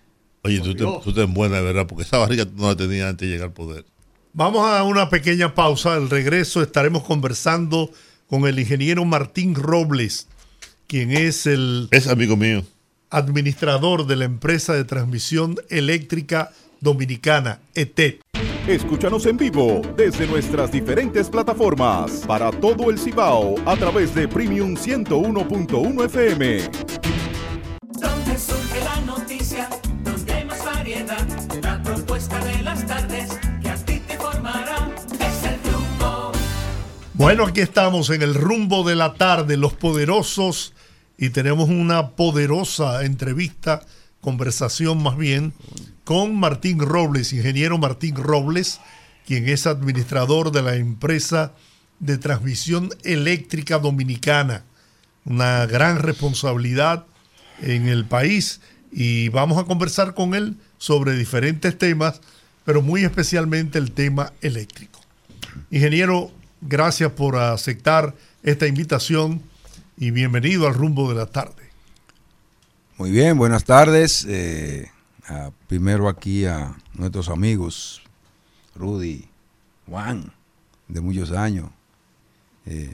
Oye, tú te, tú te buena de verdad, porque esa barriga tú no la tenías antes de llegar al poder. Vamos a una pequeña pausa. Al regreso estaremos conversando con el ingeniero Martín Robles, quien es el Es amigo mío. administrador de la empresa de transmisión eléctrica dominicana, E ETED. Escúchanos en vivo desde nuestras diferentes plataformas para todo el Cibao a través de Premium 101.1 FM. Bueno, aquí estamos en el rumbo de la tarde, los poderosos, y tenemos una poderosa entrevista, conversación más bien, con Martín Robles, ingeniero Martín Robles, quien es administrador de la empresa de transmisión eléctrica dominicana. Una gran responsabilidad en el país y vamos a conversar con él sobre diferentes temas, pero muy especialmente el tema eléctrico. Ingeniero, gracias por aceptar esta invitación y bienvenido al rumbo de la tarde. Muy bien, buenas tardes. Eh, a- primero aquí a nuestros amigos, Rudy, Juan, de muchos años, eh,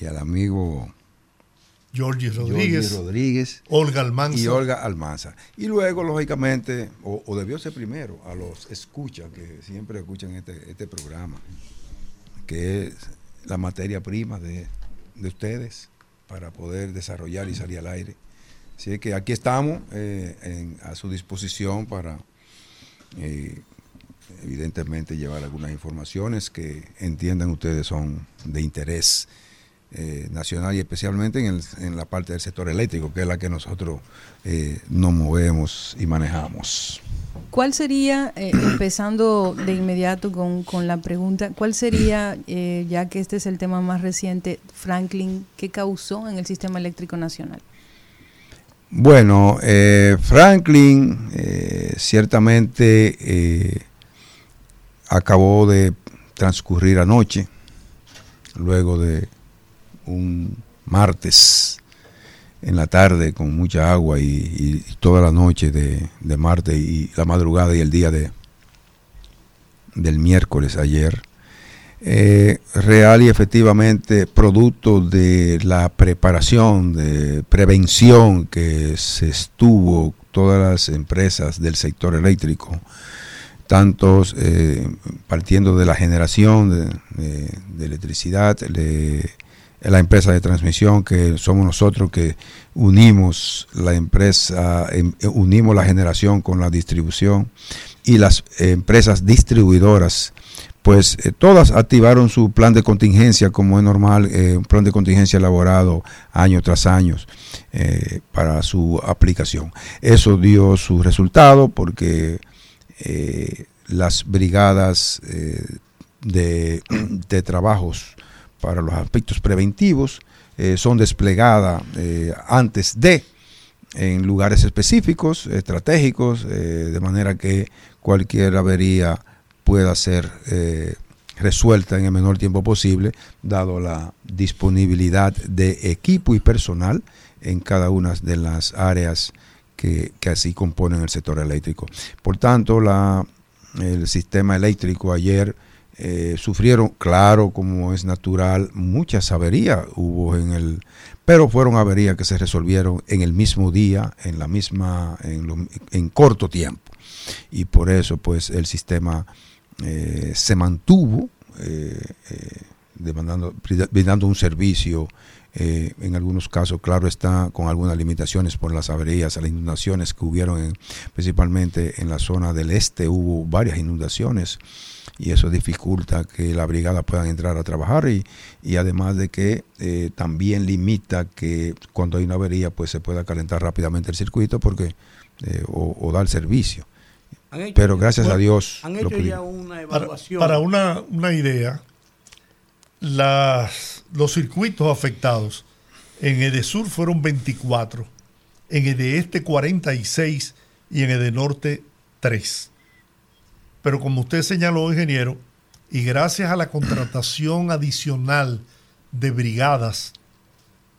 y al amigo Jorge Rodríguez, Rodríguez Olga Almanza. y Olga Almanza. Y luego, lógicamente, o, o debió ser primero, a los escucha, que siempre escuchan este, este programa, que es la materia prima de, de ustedes para poder desarrollar y salir al aire. Así que aquí estamos eh, a su disposición para, eh, evidentemente, llevar algunas informaciones que entiendan ustedes son de interés eh, nacional y especialmente en, el- en la parte del sector eléctrico, que es la que nosotros eh, nos movemos y manejamos. ¿Cuál sería, eh, empezando de inmediato con, con la pregunta, cuál sería, eh, ya que este es el tema más reciente, Franklin, qué causó en el sistema eléctrico nacional? Bueno, eh, Franklin eh, ciertamente acabó de transcurrir anoche, luego de un martes en la tarde con mucha agua y, y toda la noche de, de martes y la madrugada y el día de del miércoles ayer. Eh, real y efectivamente producto de la preparación, de prevención que se estuvo todas las empresas del sector eléctrico, tantos eh, partiendo de la generación de, de- de electricidad, la empresa de transmisión que somos nosotros que unimos la empresa, em- unimos la generación con la distribución y las empresas distribuidoras pues eh, todas activaron su plan de contingencia como es normal, eh, un plan de contingencia elaborado año tras año eh, para su aplicación. Eso dio su resultado porque las brigadas de trabajos para los aspectos preventivos eh, son desplegadas eh, antes de en lugares específicos, estratégicos, eh, de manera que cualquier avería pueda ser resuelta en el menor tiempo posible, dado la disponibilidad de equipo y personal en cada una de las áreas que, que así componen el sector eléctrico. Por tanto, la, el sistema eléctrico ayer eh, sufrieron, claro, como es natural, muchas averías hubo en el, pero fueron averías que se resolvieron en el mismo día, en la misma, en, lo- en corto tiempo. Y por eso, pues, el sistema eh, se mantuvo eh, eh, demandando, brindando un servicio eh, en algunos casos, claro está, con algunas limitaciones por las averías, las inundaciones que hubieron en- principalmente en la zona del este, hubo varias inundaciones y eso dificulta que la brigada puedan entrar a trabajar y, y además de que eh, también limita que cuando hay una avería pues se pueda calentar rápidamente el circuito porque eh, o, o dar servicio. Pero gracias a Dios Han hecho ya una Para, evaluación. para una, una idea, las, los circuitos afectados En Edesur fueron 24, en Edeeste 46 y en Edenorte 3. Pero como usted señaló, ingeniero, y gracias a la contratación adicional de brigadas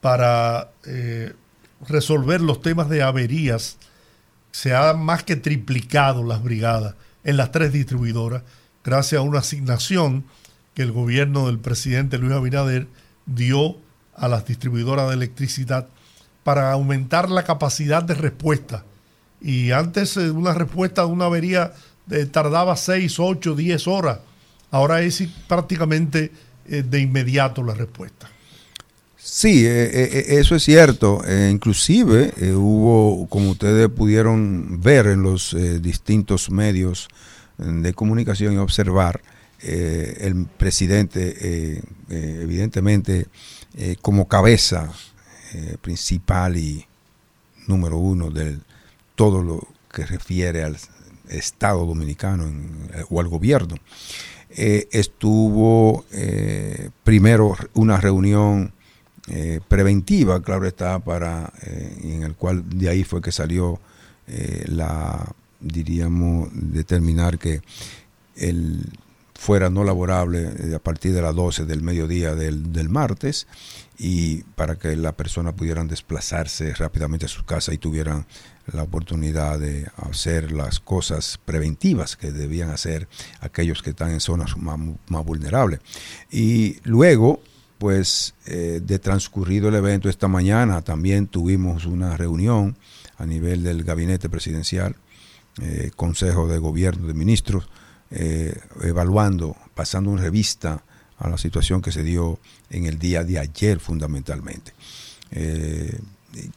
para eh, resolver los temas de averías, se ha más que triplicado las brigadas en las tres distribuidoras, gracias a una asignación que el gobierno del presidente Luis Abinader dio a las distribuidoras de electricidad para aumentar la capacidad de respuesta. Y antes eh, una respuesta de una avería eh, tardaba 6, 8, 10 horas. Ahora es prácticamente eh, de inmediato la respuesta. Sí, eso es cierto. inclusive hubo, como ustedes pudieron ver en los distintos medios de comunicación y observar, el presidente evidentemente como cabeza principal y número uno de todo lo que refiere al Estado dominicano eh, o al gobierno. Eh, estuvo eh, primero una reunión preventiva, claro está, para en el cual de ahí fue que salió la, diríamos, determinar que el fuera no laborable a partir de las 12 del mediodía del, del martes y para que la persona pudieran desplazarse rápidamente a su casa y tuvieran la oportunidad de hacer las cosas preventivas que debían hacer aquellos que están en zonas más, vulnerables. Y luego, pues, eh, de transcurrido el evento esta mañana, también tuvimos una reunión a nivel del gabinete presidencial, eh, Consejo de Gobierno de Ministros, eh, evaluando, pasando una revista a la situación que se dio en el día de ayer fundamentalmente.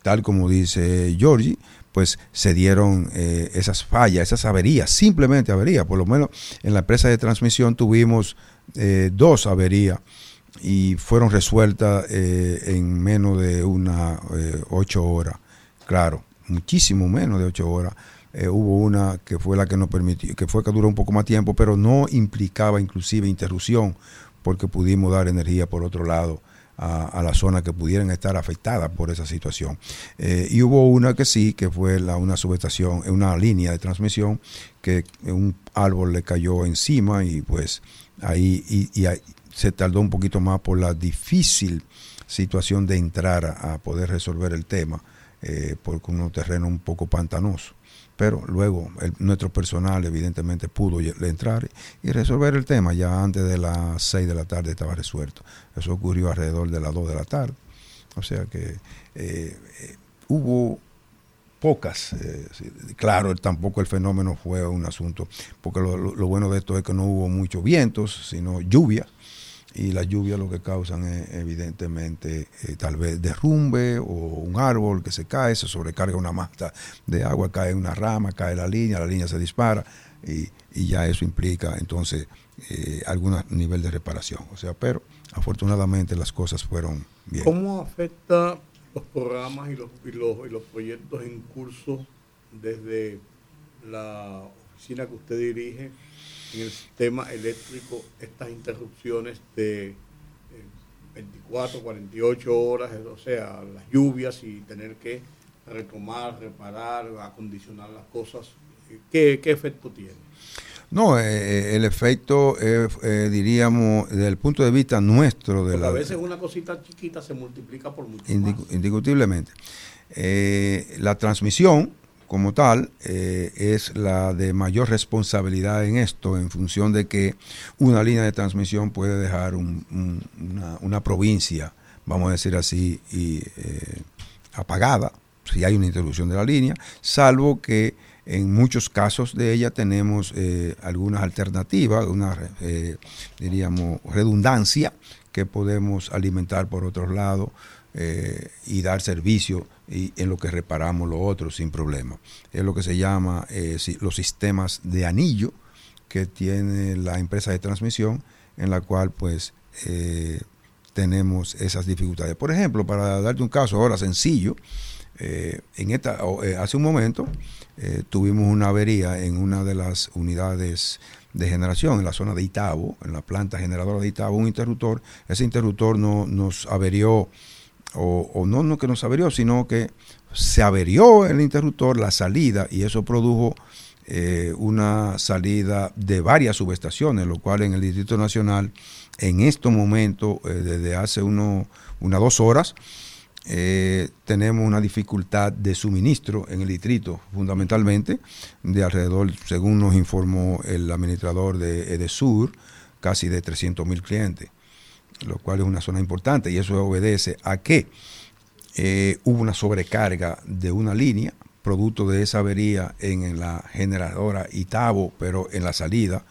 tal como dice Giorgi, pues se dieron eh, esas fallas, esas averías, simplemente averías. Por lo menos en la empresa de transmisión tuvimos eh, dos averías y fueron resueltas eh, en menos de una ocho horas. Claro, muchísimo menos de ocho horas. hubo una que fue la que nos permitió, que fue que duró un poco más tiempo, pero no implicaba inclusive interrupción, porque pudimos dar energía por otro lado a, las zonas que pudieran estar afectadas por esa situación. Eh, y hubo una que sí, que fue la, una subestación, una línea de transmisión que un árbol le cayó encima y pues ahí, y, se tardó un poquito más por la difícil situación de entrar a, poder resolver el tema, eh, porque un terreno un poco pantanoso pero luego nuestro personal evidentemente pudo entrar y resolver el tema. Ya antes de las 6 de la tarde estaba resuelto. Eso ocurrió alrededor de las 2 de la tarde. O sea que eh, eh, hubo pocas. Eh, claro, tampoco el fenómeno fue un asunto, porque lo, lo, bueno de esto es que no hubo muchos vientos, sino lluvia y las lluvias lo que causan es evidentemente eh, tal vez derrumbe o un árbol que se cae, se sobrecarga una mata de agua, cae una rama, cae la línea, la línea se dispara y, ya eso implica entonces eh, algún nivel de reparación. O sea, pero afortunadamente las cosas fueron bien. ¿Cómo afecta los programas y los, y los, y los proyectos en curso desde la oficina que usted dirige? En el sistema eléctrico estas interrupciones de 24, eh, 48 horas, o sea, las lluvias y tener que retomar, reparar, acondicionar las cosas. ¿Qué, efecto tiene? No, eh, eh, el efecto, diríamos, desde el punto de vista nuestro. De la, a veces una cosita chiquita se multiplica por mucho Indiscutiblemente. la transmisión, como tal eh, es la de mayor responsabilidad en esto, en función de que una línea de transmisión puede dejar una, provincia, vamos a decir así, eh, apagada, si hay una interrupción de la línea, salvo que en muchos casos de ella tenemos eh, algunas alternativas, una, diríamos, redundancia que podemos alimentar por otros lados y dar servicio y en lo que reparamos lo otro sin problema. Es lo que se llama eh, los sistemas de anillo que tiene la empresa de transmisión en la cual pues eh, tenemos esas dificultades. Por ejemplo, para darte un caso ahora sencillo, eh, en esta, hace un momento tuvimos una avería en una de las unidades de generación en la zona de Itabo, en la planta generadora de Itabo, un interruptor. Ese interruptor no, nos averió o, no, no que no se averió, sino que se averió el interruptor, la salida, y eso produjo eh, una salida de varias subestaciones, lo cual en el Distrito Nacional, en estos momentos, eh, desde hace uno, unas dos horas, eh, tenemos una dificultad de suministro en el distrito, fundamentalmente, de alrededor, según nos informó el administrador de Edesur, casi de 300 mil clientes, lo cual es una zona importante y eso obedece a que eh, hubo una sobrecarga de una línea, producto de esa avería en, la generadora Itabo, pero en la salida.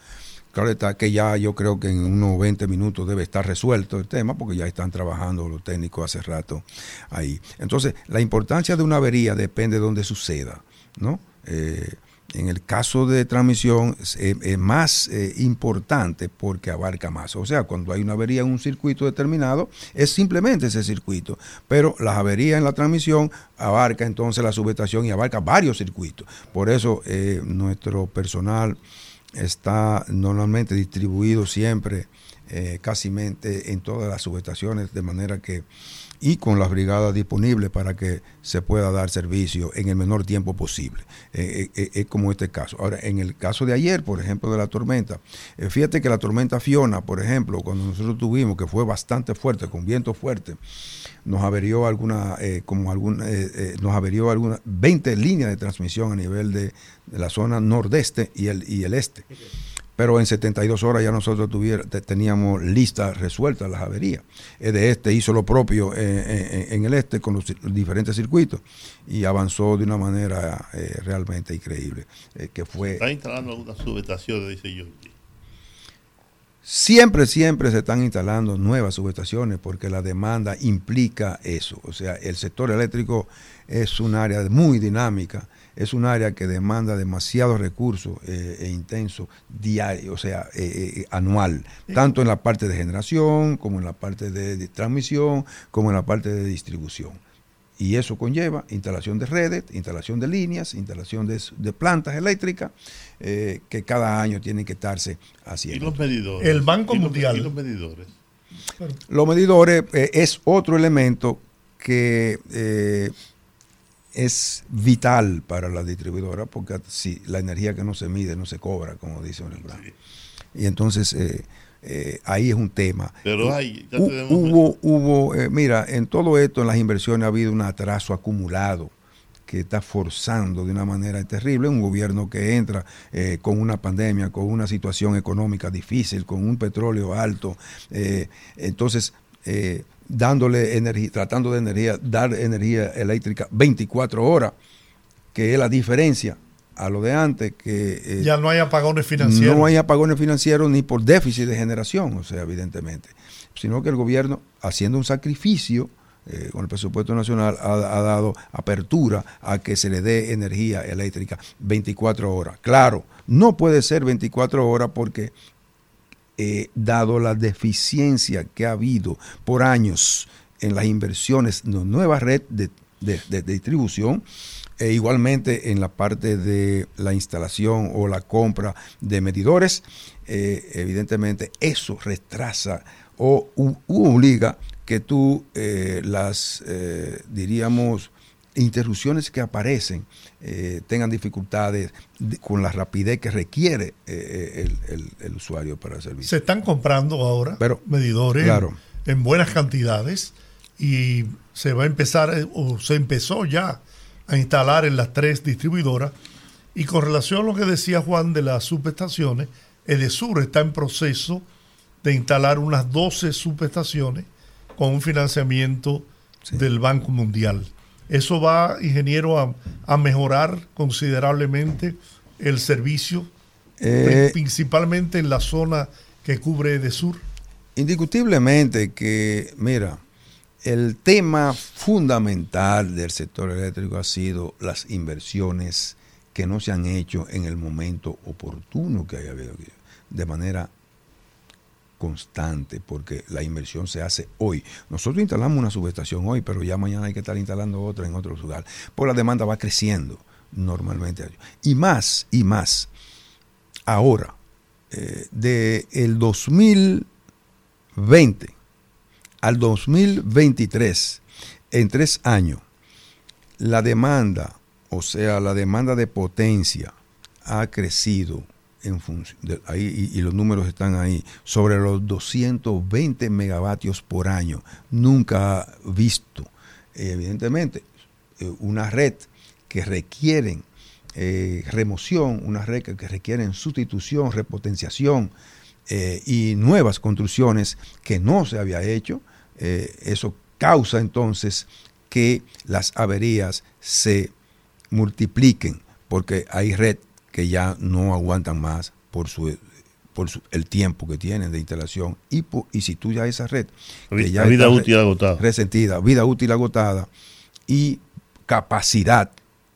Claro está que ya yo creo que en unos 20 minutos debe estar resuelto el tema porque ya están trabajando los técnicos hace rato ahí. Entonces, la importancia de una avería depende de dónde suceda, ¿no? Eh, en el caso de transmisión es, más eh, importante porque abarca más. O sea, cuando hay una avería en un circuito determinado, es simplemente ese circuito. Pero la avería en la transmisión abarca entonces la subestación y abarca varios circuitos. Por eso eh, nuestro personal está normalmente distribuido siempre, eh, casi en todas las subestaciones, de manera que y con las brigadas disponibles para que se pueda dar servicio en el menor tiempo posible. Eh, eh, eh, es como este caso. Ahora, en el caso de ayer, por ejemplo, de la tormenta, fíjate que la tormenta Fiona, por ejemplo, cuando nosotros tuvimos, que fue bastante fuerte, con viento fuerte, nos averió alguna, como algún, nos averió algunas 20 líneas de transmisión a nivel de, de, la zona nordeste y el, y el este pero en 72 horas ya nosotros tuviera, teníamos listas resueltas las averías. El de este hizo lo propio eh, eh, en el este con los, diferentes circuitos y avanzó de una manera eh, realmente increíble. que fue, ¿Está instalando algunas subestaciones, dice yo? Siempre, siempre se están instalando nuevas subestaciones porque la demanda implica eso. O sea, el sector eléctrico es un área muy dinámica es un área que demanda demasiados recursos eh, e intenso diario, o sea, eh, eh, anual, tanto en la parte de generación como en la parte de, transmisión, como en la parte de distribución. Y eso conlleva instalación de redes, instalación de líneas, instalación de, plantas eléctricas que cada año tienen que estarse haciendo. ¿Y los medidores? El Banco Mundial. ¿Y los medidores? Los medidores es otro elemento que es vital para la distribuidora porque si la energía que no se mide no se cobra, como dice el Y entonces eh, eh, ahí es un tema. Pero hay, hubo, hubo eh, mira, en todo esto, en las inversiones ha habido un atraso acumulado que está forzando de una manera terrible un gobierno que entra con una pandemia, con una situación económica difícil, con un petróleo alto. entonces, dándole energía, tratando de energía, dar energía eléctrica 24 horas, que es la diferencia a lo de antes, que... Eh, ya no hay apagones financieros. No hay apagones financieros ni por déficit de generación, o sea, evidentemente, sino que el gobierno, haciendo un sacrificio, eh, con el presupuesto nacional ha, ha, dado apertura a que se le dé energía eléctrica 24 horas. Claro, no puede ser 24 horas porque eh, dado la deficiencia que ha habido por años en las inversiones en nueva red de, distribución, e igualmente en la parte de la instalación o la compra de medidores, eh, evidentemente eso retrasa o obliga que tú eh, las, diríamos, interrupciones que aparecen eh, tengan dificultades con la rapidez que requiere eh, el, usuario para el servicio. Se están comprando ahora medidores en buenas cantidades y se va a empezar, eh, o se empezó ya a instalar en las tres distribuidoras. Y con relación a lo que decía Juan de las subestaciones, Edesur está en proceso de instalar unas 12 subestaciones con un financiamiento del Banco Mundial. Eso va, ingeniero, a, mejorar considerablemente el servicio, eh, principalmente en la zona que cubre de sur. Indiscutiblemente que, mira, el tema fundamental del sector eléctrico ha sido las inversiones que no se han hecho en el momento oportuno que haya habido, de manera constante, porque la inversión se hace hoy. Nosotros instalamos una subestación hoy, pero ya mañana hay que estar instalando otra en otro lugar, porque la demanda va creciendo normalmente. Y más, y más, ahora, eh, de el 2020 al 2023, en tres años, la demanda, o sea, la demanda de potencia ha crecido en función, ahí, y, los números están ahí, sobre los 220 megavatios por año. Nunca visto, evidentemente, eh, una red que requieren eh, remoción, una red que requieren sustitución, repotenciación eh, y nuevas construcciones que no se había hecho. eso causa entonces que las averías se multipliquen porque hay red que ya no aguantan más por su por el tiempo que tienen de instalación y, y si tú ya esa red que ya vida útil agotada resentida vida útil agotada y capacidad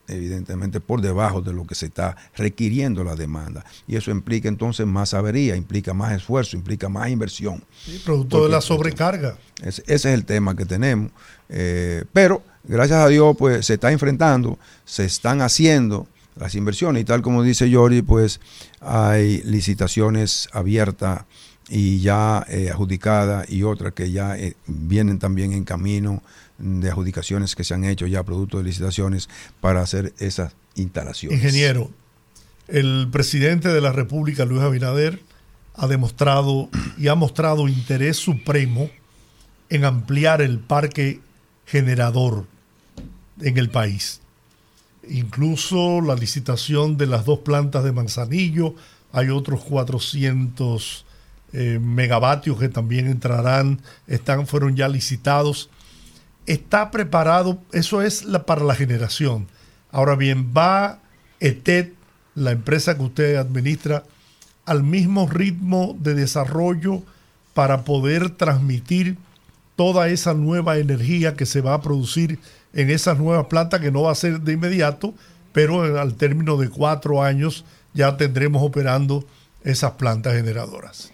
evidentemente por debajo de lo que se está requiriendo la demanda. Y eso implica entonces más avería, implica más esfuerzo, implica más inversión. producto de la sobrecarga. Ese, es el tema que tenemos. Eh, pero, gracias a Dios, pues se está enfrentando, se están haciendo las inversiones y tal como dice Yori, pues hay licitaciones abiertas y ya eh, adjudicadas y otras que ya eh, vienen también en camino de adjudicaciones que se han hecho ya producto de licitaciones para hacer esas instalaciones. Ingeniero, el presidente de la República, Luis Abinader, ha demostrado y ha mostrado interés supremo en ampliar el parque generador en el país. Incluso la licitación de las dos plantas de Manzanillo, hay otros 400 eh, megavatios que también entrarán, están, fueron ya licitados está preparado, eso es para la generación. Ahora bien, va ETED, la empresa que usted administra, al mismo ritmo de desarrollo para poder transmitir toda esa nueva energía que se va a producir en esas nuevas plantas, que no va a ser de inmediato, pero al término de cuatro años ya tendremos operando esas plantas generadoras.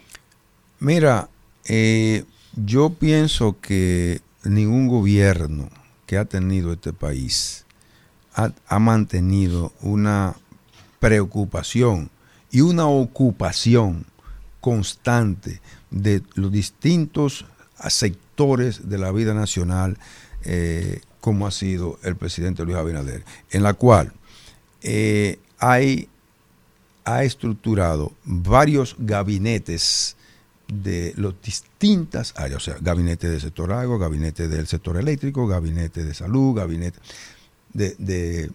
Mira, eh, yo pienso que ningún gobierno que ha tenido este país ha, mantenido una preocupación y una ocupación constante de los distintos sectores de la vida nacional eh, como ha sido el presidente Luis Abinader, en la cual eh, hay, ha estructurado varios gabinetes de las distintas áreas, o sea, gabinete del sector agua, gabinete del sector eléctrico, gabinete de salud, gabinete de,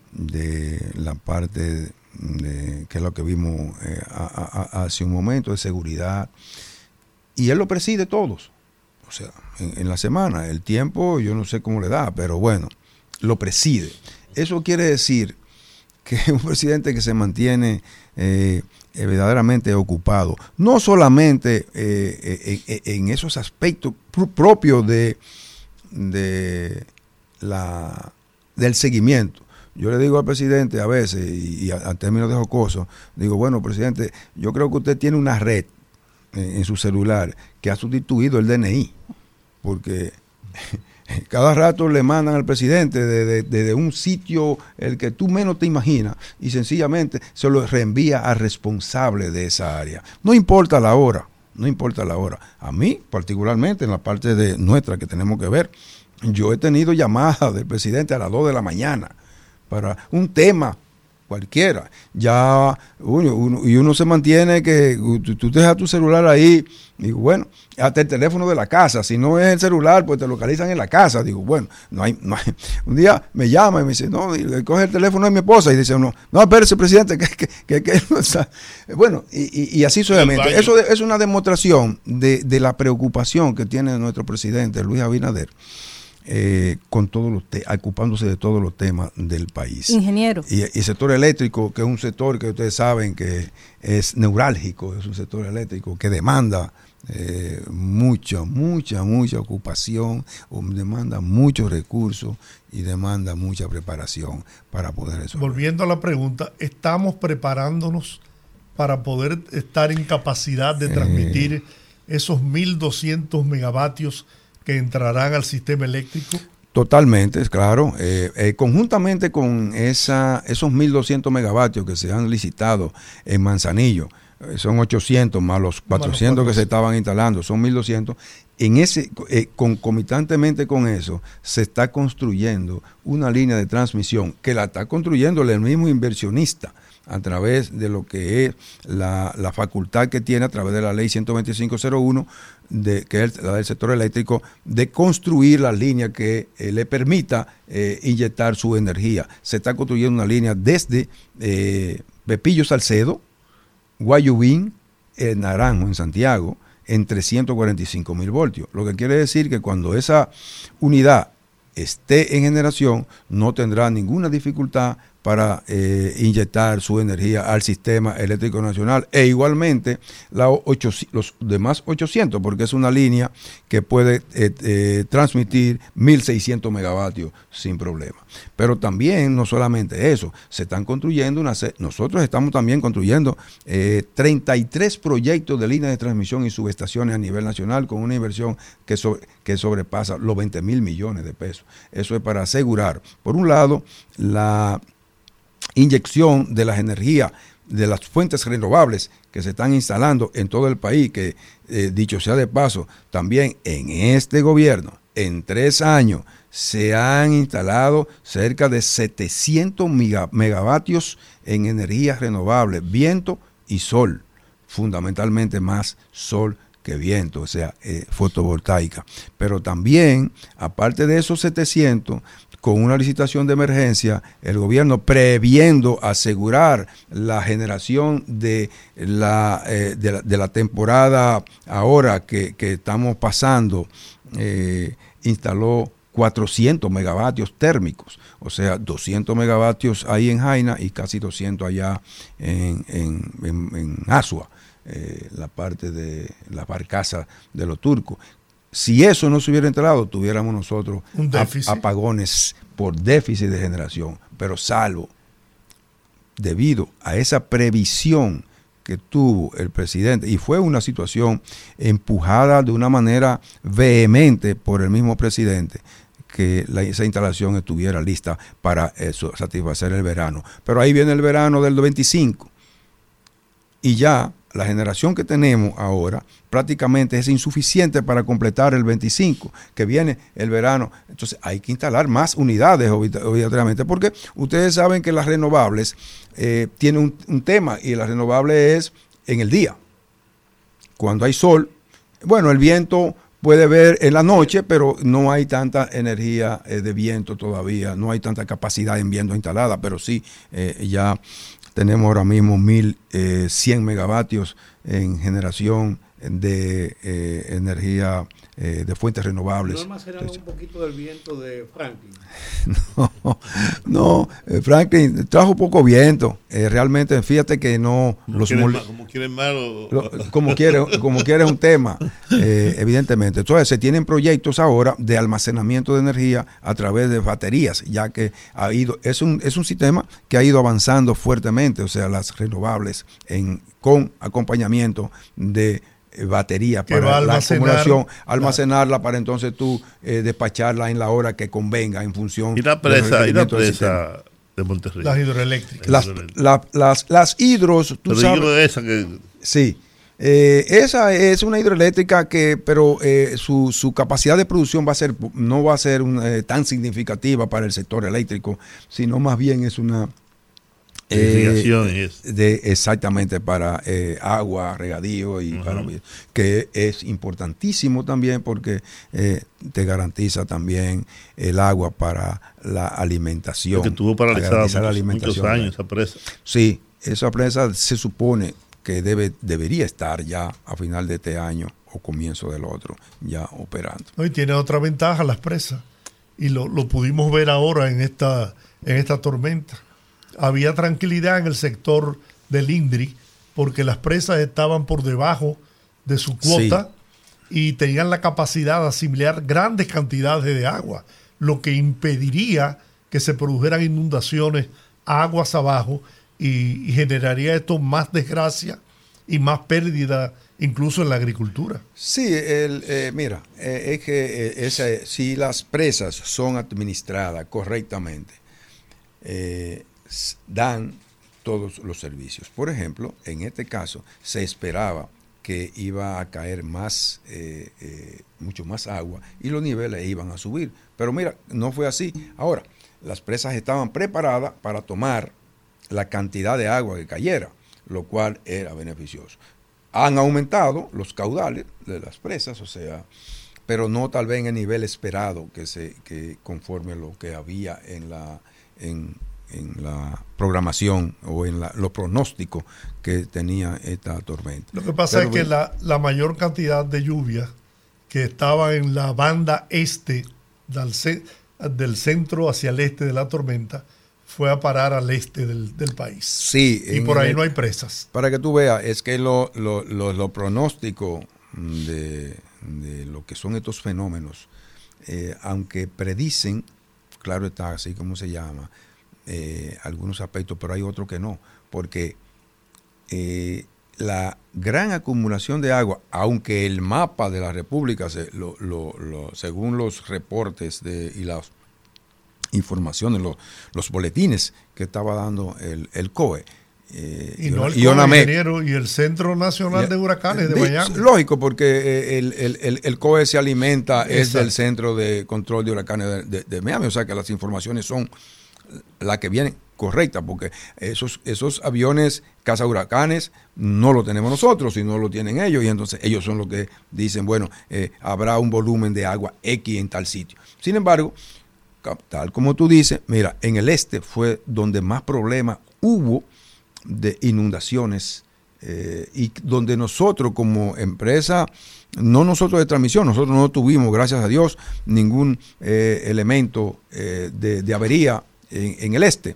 la parte de, que es lo que vimos eh, hace un momento, de seguridad. Y él lo preside todos. O sea, en, la semana, el tiempo yo no sé cómo le da, pero bueno, lo preside. Eso quiere decir que un presidente que se mantiene eh, eh, verdaderamente ocupado, no solamente eh, eh, en esos aspectos propios de, la, del seguimiento. Yo le digo al presidente a veces, y, a, términos de jocoso, digo, bueno, presidente, yo creo que usted tiene una red en su celular que ha sustituido el DNI, porque cada rato le mandan al presidente desde un sitio el que tú menos te imaginas y sencillamente se lo reenvía al responsable de esa área. No importa la hora, no importa la hora. A mí, particularmente en la parte de nuestra que tenemos que ver, yo he tenido llamadas del presidente a las 2 de la mañana para un tema cualquiera. Ya uno, y uno se mantiene que tú, dejas tu celular ahí, digo, bueno, hasta el teléfono de la casa, si no es el celular, pues te localizan en la casa, digo, bueno, no hay, no hay. un día me llama y me dice, no, y coge el teléfono de mi esposa y dice, no, no, espérese, presidente, que, que, que, bueno, y, y, así solamente. Eso es una demostración de, de la preocupación que tiene nuestro presidente Luis Abinader eh, con todos los ocupándose de todos los temas del país. Ingeniero. Y, el sector eléctrico, que es un sector que ustedes saben que es neurálgico, es un sector eléctrico que demanda eh, mucha, mucha, mucha ocupación, demanda muchos recursos y demanda mucha preparación para poder eso. Volviendo a la pregunta, ¿estamos preparándonos para poder estar en capacidad de transmitir eh. esos 1.200 megavatios? Que entrarán al sistema eléctrico? Totalmente, claro. Eh, eh, conjuntamente con esa, esos 1.200 megavatios que se han licitado en Manzanillo, eh, son 800 más los 400 que se estaban instalando, son 1200. En ese, concomitantemente con eso, se está construyendo una línea de transmisión que la está construyendo el mismo inversionista a través de lo que es la, la facultad que tiene a través de la ley 12501 de, que es la del sector eléctrico, de construir la línea que eh, le permita eh, inyectar su energía. Se está construyendo una línea desde eh, Pepillo Salcedo, Guayubín, el Naranjo en Santiago, en 345 mil voltios. Lo que quiere decir que cuando esa unidad esté en generación, no tendrá ninguna dificultad para eh, inyectar su energía al sistema eléctrico nacional e igualmente la los demás 800 porque es una línea que puede eh, eh, transmitir 1600 megavatios sin problema. Pero también no solamente eso, se están construyendo una nosotros estamos también construyendo 33 proyectos de líneas de transmisión y subestaciones a nivel nacional con una inversión que, que sobrepasa los 20 mil millones de pesos. Eso es para asegurar, por un lado, la inyección de las energías de las fuentes renovables que se están instalando en todo el país, que eh, dicho sea de paso, también en este gobierno, en tres años, se han instalado cerca de 700 megavatios en energías renovables, viento y sol, fundamentalmente más sol que viento, o sea, eh, fotovoltaica. Pero también, aparte de esos 700, con una licitación de emergencia, el gobierno previendo asegurar la generación de la, eh, de, la temporada ahora que, estamos pasando, eh, instaló 400 megavatios térmicos, o sea, 200 megavatios ahí en Jaina y casi 200 allá en, en, Asua. Eh, la parte de la barcaza de los turcos. Si eso no se hubiera instalado, tuviéramos nosotros apagones por déficit de generación, pero salvo debido a esa previsión que tuvo el presidente, y fue una situación empujada de una manera vehemente por el mismo presidente, que esa instalación estuviera lista para eso, satisfacer el verano. Pero ahí viene el verano del 25 y ya la generación que tenemos ahora prácticamente es insuficiente para completar el 25, que viene el verano. Entonces hay que instalar más unidades, obviamente, porque ustedes saben que las renovables eh, tienen un, tema y las renovables es en el día. Cuando hay sol, bueno, el viento puede ver en la noche, pero no hay tanta energía eh, de viento todavía, no hay tanta capacidad en viento instalada, pero sí eh, ya tenemos ahora mismo 1100 megavatios en generación de eh, energía eh, de fuentes renovables. ¿No un poquito del viento de Franklin? no, no eh, Franklin trajo poco viento. realmente, fíjate que no... Como los quieren, como quieren malo. como quiere, como quiere un tema, evidentemente. Entonces, se tienen proyectos ahora de almacenamiento de energía a través de baterías, ya que ha ido, es un, es un sistema que ha ido avanzando fuertemente, o sea, las renovables en, con acompañamiento de eh, batería para la acumulación, almacenarla para entonces tú eh, despacharla en la hora que convenga en función y la presa, y la presa de Monterrey. Las hidroeléctricas. Las, las, las, hidros, tú sabes. esa que... Sí. Eh, esa es una hidroeléctrica que, pero su, su, capacidad de producción va a ser, no va a ser tan significativa para el sector eléctrico, sino más bien es una eh, de, exactamente para eh, agua, regadío y para, que es importantísimo también porque eh, te garantiza también el agua para la alimentación. Que tuvo paralizada muchos, la alimentación, años esa presa. Sí, esa presa se supone que debe debería estar ya a final de este año o comienzo del otro ya operando. y tiene otra ventaja las presas y lo, lo pudimos ver ahora en esta en esta tormenta había tranquilidad en el sector del INDRI porque las presas estaban por debajo de su cuota y tenían la capacidad de asimilar grandes cantidades de agua, lo que impediría que se produjeran inundaciones aguas abajo y, generaría esto más desgracia y más pérdida incluso en la agricultura. Sí, el, eh, mira, eh, es que eh, si las presas son administradas correctamente, dan todos los servicios. Por ejemplo, en este caso se esperaba que iba a caer más, eh, eh, mucho más agua y los niveles iban a subir. Pero mira, no fue así. Ahora, las presas estaban preparadas para tomar la cantidad de agua que cayera, lo cual era beneficioso. Han aumentado los caudales de las presas, o sea, pero no tal vez en el nivel esperado que se que conforme lo que había en la en, en la programación o en la, los pronósticos que tenía esta tormenta. Lo que pasa Pero es que la, la mayor cantidad de lluvia que estaba en la banda este del, ce- del centro hacia el este de la tormenta fue a parar al este del, del país. Sí, Y por ahí el- no hay presas. Para que tú veas, es que lo, lo, lo- lo pronóstico de, de lo que son estos fenómenos, eh, aunque predicen, claro está, así como se llama, eh, algunos aspectos, pero hay otros que no, porque eh, la gran acumulación de agua, aunque el mapa de la República, se- lo- lo- lo- según los reportes de, y las informaciones, los, los boletines que estaba dando el, el COE, eh, Y no el y ingeniero y el Centro Nacional de Huracanes de Di- Miami. Lógico, porque eh, el, el- el- el COE se alimenta, es del Centro de Control de Huracanes de, de- de Miami, o sea que las informaciones son las que vienen correctas, porque esos, esos aviones caza huracanes no lo tenemos nosotros, sino lo tienen ellos, y entonces ellos son los que dicen, bueno, eh, habrá un volumen de agua X en tal sitio. Sin embargo, tal como tú dices, mira, en el este fue donde más problemas hubo de inundaciones eh, y donde nosotros como empresa, no nosotros de transmisión, nosotros no tuvimos, gracias a Dios, ningún eh, elemento de, de avería en, en el este.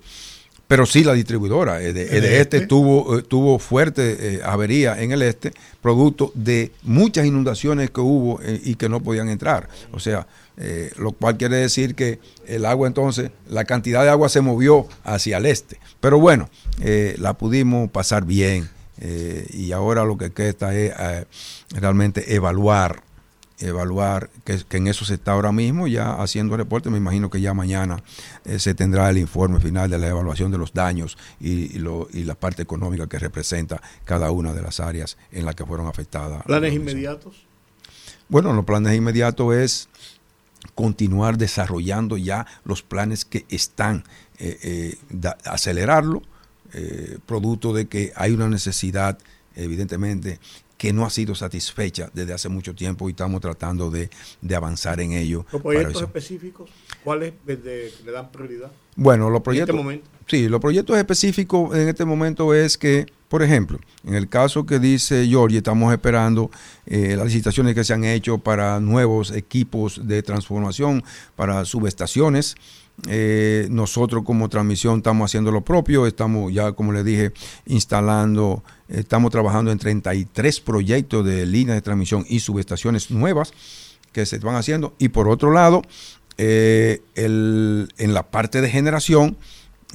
Pero sí la distribuidora eh, de, ¿El de este, este? tuvo, eh, tuvo fuerte eh, avería en el este, producto de muchas inundaciones que hubo eh, y que no podían entrar. O sea, eh, lo cual quiere decir que el agua entonces, la cantidad de agua se movió hacia el este. Pero bueno, eh, la pudimos pasar bien eh, y ahora lo que queda es eh, realmente evaluar evaluar, que, que en eso se está ahora mismo ya haciendo reporte, me imagino que ya mañana eh, se tendrá el informe final de la evaluación de los daños y, y lo- y la parte económica que representa cada una de las áreas en las que fueron afectadas. ¿Planes inmediatos? Bueno, los planes inmediatos es continuar desarrollando ya los planes que están, eh, eh, da- acelerarlo, eh, producto de que hay una necesidad, evidentemente, que no ha sido satisfecha desde hace mucho tiempo y estamos tratando de, de avanzar en ello. ¿Los proyectos específicos? ¿Cuáles le dan prioridad? Bueno, los proyectos. momento. Sí, los proyectos específicos en este momento es que, por ejemplo, en el caso que dice Giorgi, estamos esperando eh, las licitaciones que se han hecho para nuevos equipos de transformación, para subestaciones. Eh, nosotros como transmisión estamos haciendo lo propio, estamos ya, como les dije, instalando, estamos trabajando en 33 proyectos de líneas de transmisión y subestaciones nuevas que se van haciendo. Y por otro lado, eh, el- en la parte de generación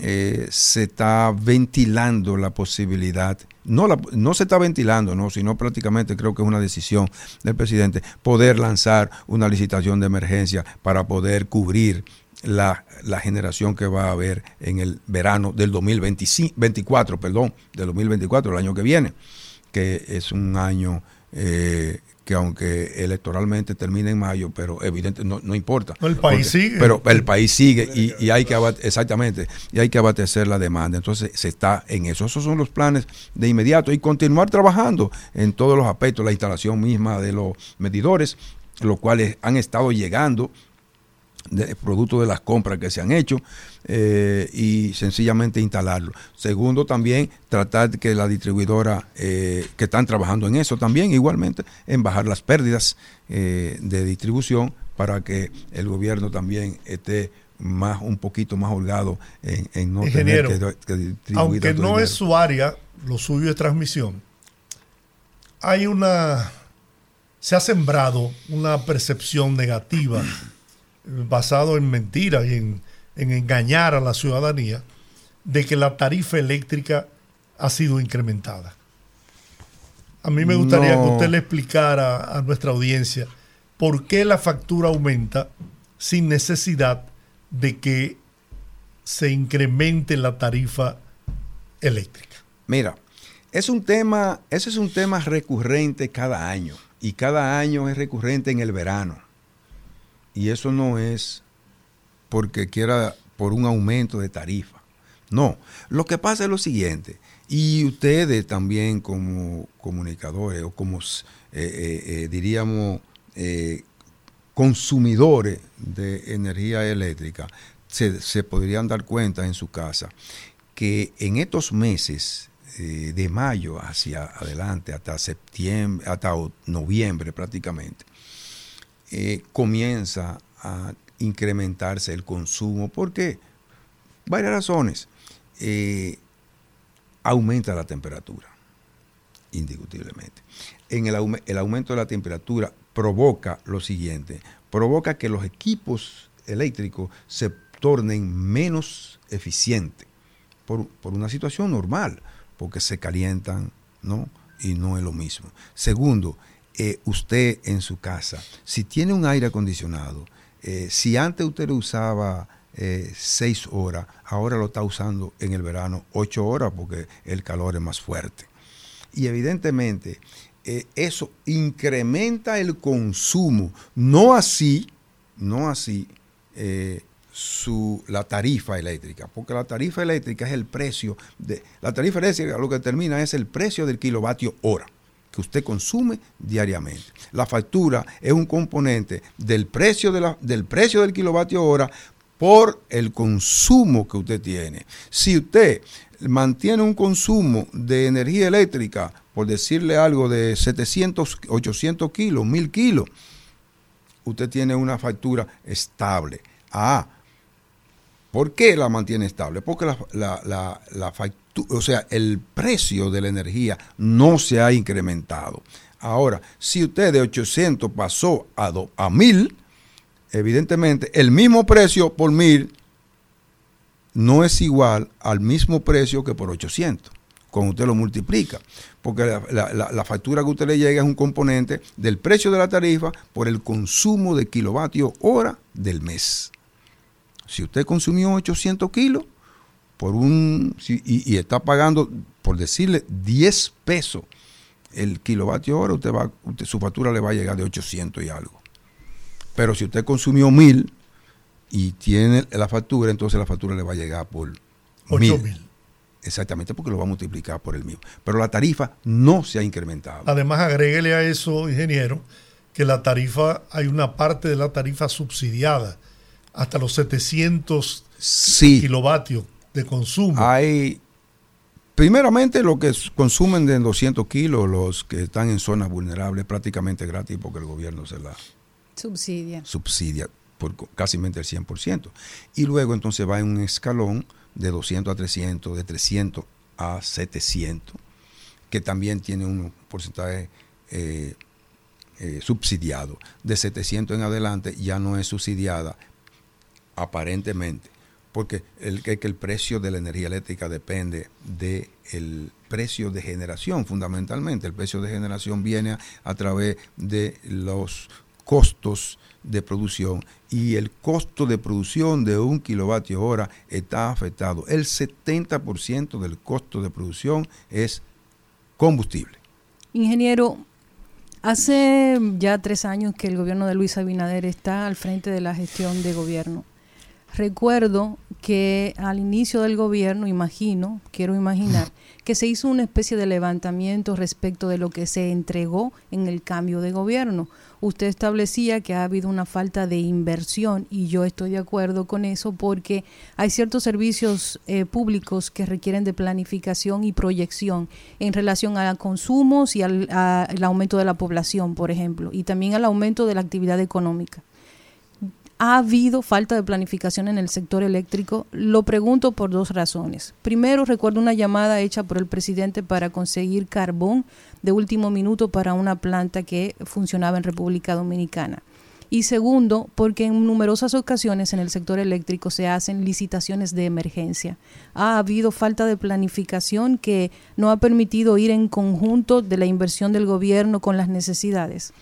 eh, se está ventilando la posibilidad, no, la- no se está ventilando, no, sino prácticamente creo que es una decisión del presidente, poder lanzar una licitación de emergencia para poder cubrir la, la generación que va a haber en el verano del 2024, perdón, del 2024, el año que viene, que es un año eh, que aunque electoralmente termine en mayo, pero evidente no, no importa. El país Porque- sigue. Pero el país sigue y, y hay que exactamente, y hay que abastecer la demanda. Entonces se está en eso. Esos son los planes de inmediato y continuar trabajando en todos los aspectos, la instalación misma de los medidores, los cuales han estado llegando de, producto de las compras que se han hecho eh, y sencillamente instalarlo. Segundo, también tratar que la distribuidora eh, que están trabajando en eso también igualmente en bajar las pérdidas eh, de distribución para que el gobierno también esté más un poquito más holgado en, en no Ingeniero, tener que, que distribuir Aunque no dinero. es su área, lo suyo es transmisión. Hay una. Se ha sembrado una percepción negativa basado en mentiras y en, en engañar a la ciudadanía de que la tarifa eléctrica ha sido incrementada. A mí me gustaría No. que usted le explicara a nuestra audiencia por qué la factura aumenta sin necesidad de que se incremente la tarifa eléctrica. Mira, es un tema, ese es un tema recurrente cada año y cada año es recurrente en el verano. Y eso no es porque quiera por un aumento de tarifa. No, lo que pasa es lo siguiente, y ustedes también como comunicadores o como, eh, eh, eh, diríamos, consumidores de energía eléctrica, se, se, podrían dar cuenta en su casa que en estos meses de mayo hacia adelante, hasta septiembre, hasta noviembre prácticamente, comienza a incrementarse el consumo. ¿Por qué? Varias razones. Eh, aumenta la temperatura, indiscutiblemente. En el, el, aumento de la temperatura provoca lo siguiente, provoca que los equipos eléctricos se tornen menos eficientes por, por una situación normal, porque se calientan, ¿no? Y no es lo mismo. Segundo, eh, usted en su casa, si tiene un aire acondicionado, eh, si antes usted lo usaba eh, seis horas, ahora lo está usando en el verano ocho horas porque el calor es más fuerte. Y evidentemente eso incrementa el consumo, no así, no así su, la tarifa eléctrica, porque la tarifa eléctrica es el precio de, la tarifa eléctrica lo que determina es el precio del kilovatio hora que usted consume diariamente. La factura es un componente del precio, de del, precio del kilovatio hora por el consumo que usted tiene. Si usted mantiene un consumo de energía eléctrica, por decirle algo, de 700, 800 kilos, 1000 kilos, usted tiene una factura estable. Ah, ¿por qué la mantiene estable? Porque la, la, la factura o sea, el precio de la energía no se ha incrementado. Ahora, si usted de 800 pasó a, a 1000, evidentemente el mismo precio por 1000 no es igual al mismo precio que por 800 cuando usted lo multiplica, porque la, la, factura que usted le llega es un componente del precio de la tarifa por el consumo de kilovatio hora del mes. Si usted consumió 800 kilos, por un y, está pagando, por decirle, 10 pesos el kilovatio hora, usted va, su factura le va a llegar de 800 y algo. Pero si usted consumió 1000 y tiene la factura, entonces la factura le va a llegar por 8000. Exactamente, porque lo va a multiplicar por el mismo. Pero la tarifa no se ha incrementado. Además, agréguele a eso, ingeniero, que la tarifa, hay una parte de la tarifa subsidiada hasta los 700 kilovatios de consumo. Hay, primeramente, lo que consumen de 200 kilos, los que están en zonas vulnerables, prácticamente gratis porque el gobierno se la subsidia. Subsidia por casi el 100%. Y luego entonces va en un escalón de 200 a 300, de 300 a 700, que también tiene un porcentaje eh, eh, subsidiado. De 700 en adelante ya no es subsidiada aparentemente porque el, que el precio de la energía eléctrica depende del precio de generación, fundamentalmente. El precio de generación viene a, través de los costos de producción y el costo de producción de un kilovatio hora está afectado. El 70% del costo de producción es combustible. Ingeniero, hace ya tres años que el gobierno de Luis Abinader está al frente de la gestión de gobierno. Recuerdo que al inicio del gobierno, imagino, quiero imaginar, que se hizo una especie de levantamiento respecto de lo que se entregó en el cambio de gobierno. Usted establecía que ha habido una falta de inversión y yo estoy de acuerdo con eso porque hay ciertos servicios eh, públicos que requieren de planificación y proyección en relación a consumos y al aumento de la población, por ejemplo, y también al aumento de la actividad económica ha habido falta de planificación en el sector eléctrico? Lo pregunto por dos razones. Primero, recuerdo una llamada hecha por el presidente para conseguir carbón de último minuto para una planta que funcionaba en República Dominicana. Y segundo, porque en numerosas ocasiones en el sector eléctrico se hacen licitaciones de emergencia. Ha habido falta de planificación que no ha permitido ir en conjunto de la inversión del gobierno con las necesidades.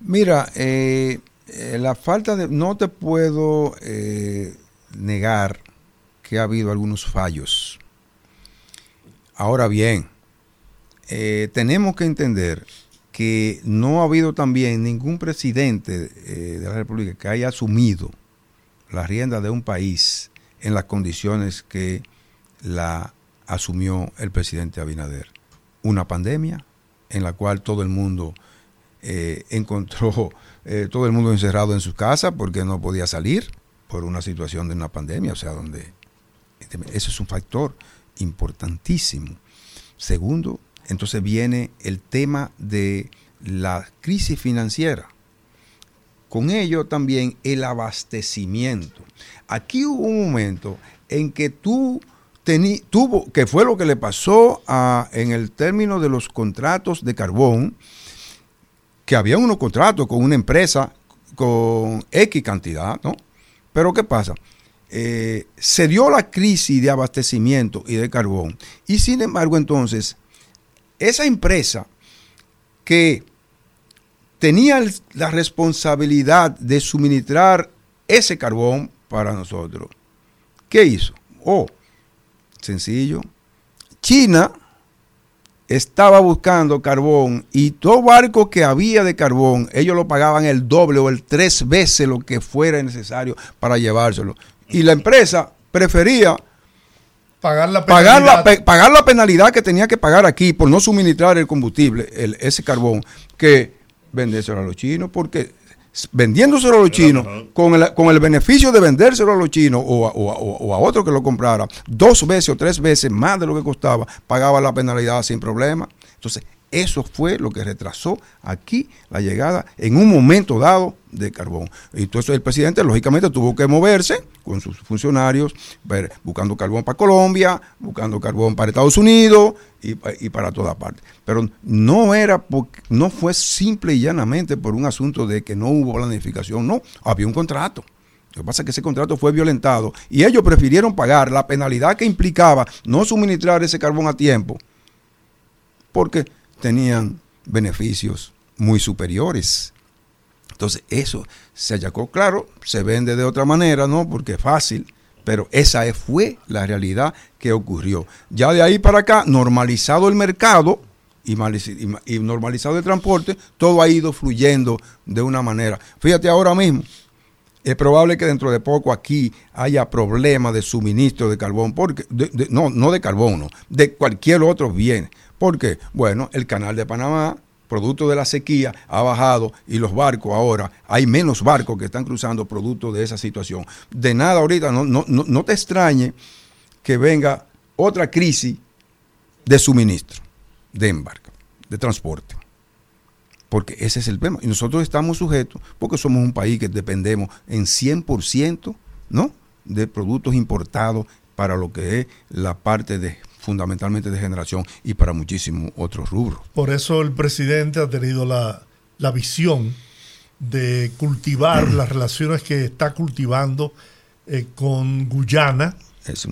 Mira, eh, eh, la falta de... No te puedo eh, negar que ha habido algunos fallos Ahora bien, eh, tenemos que entender que no ha habido también ningún presidente de la República que haya asumido la rienda de un país en las condiciones que la asumió el presidente Abinader. Una pandemia en la cual todo el mundo eh, encontró, eh, todo el mundo encerrado en su casa porque no podía salir por una situación de una pandemia, o sea, donde eso es un factor importantísimo. Segundo, entonces viene el tema de la crisis financiera. Con ello también el abastecimiento. Aquí hubo un momento en que tú tení, tuvo, que fue lo que le pasó a, en el término de los contratos de carbón, que había unos contratos con una empresa con X cantidad, ¿no? Pero ¿qué pasa? Eh, se dio la crisis de abastecimiento y de carbón. Y sin embargo, entonces, esa empresa que tenía la responsabilidad de suministrar ese carbón para nosotros, ¿qué hizo? Oh, sencillo. China estaba buscando carbón y todo barco que había de carbón, ellos lo pagaban el doble o el tres veces lo que fuera necesario para llevárselo. Y la empresa prefería pagar la pagar penalidad. la, pe- pagar la penalidad que tenía que pagar aquí por no suministrar el combustible, el- ese carbón, que vendérselo a los chinos, porque vendiéndoselo a los chinos, con el, con el beneficio de vendérselo a los chinos o a, o a- o a otro que lo comprara, dos veces o tres veces más de lo que costaba, pagaba la penalidad sin problema. Entonces, eso fue lo que retrasó aquí la llegada en un momento dado de carbón. Y entonces el presidente, lógicamente, tuvo que moverse con sus funcionarios, buscando carbón para Colombia, buscando carbón para Estados Unidos y, pa- y para toda parte. Pero no era no fue simple y llanamente por un asunto de que no hubo planificación, no, había un contrato. Lo que pasa es que ese contrato fue violentado y ellos prefirieron pagar la penalidad que implicaba no suministrar ese carbón a tiempo porque tenían beneficios muy superiores. Entonces, eso se hallacó claro, se vende de otra manera, ¿no? Porque es fácil, pero esa es- fue la realidad que ocurrió. Ya de ahí para acá, normalizado el mercado y, normalizado el transporte, todo ha ido fluyendo de una manera. Fíjate ahora mismo, es probable que dentro de poco aquí haya problemas de suministro de carbón, porque no, no de carbón, no, de cualquier otro bien. Porque, bueno, el canal de Panamá, producto de la sequía, ha bajado y los barcos ahora, hay menos barcos que están cruzando producto de esa situación. De nada ahorita, no, no, no, no te extrañe que venga otra crisis de suministro, de embarque, de transporte. Porque ese es el tema. Y nosotros estamos sujetos, porque somos un país que dependemos en 100%, ¿no? De productos importados para lo que es la parte de fundamentalmente de generación y para muchísimos otros rubros. Por eso el presidente ha tenido la, la visión de cultivar las relaciones que está cultivando eh, con Guyana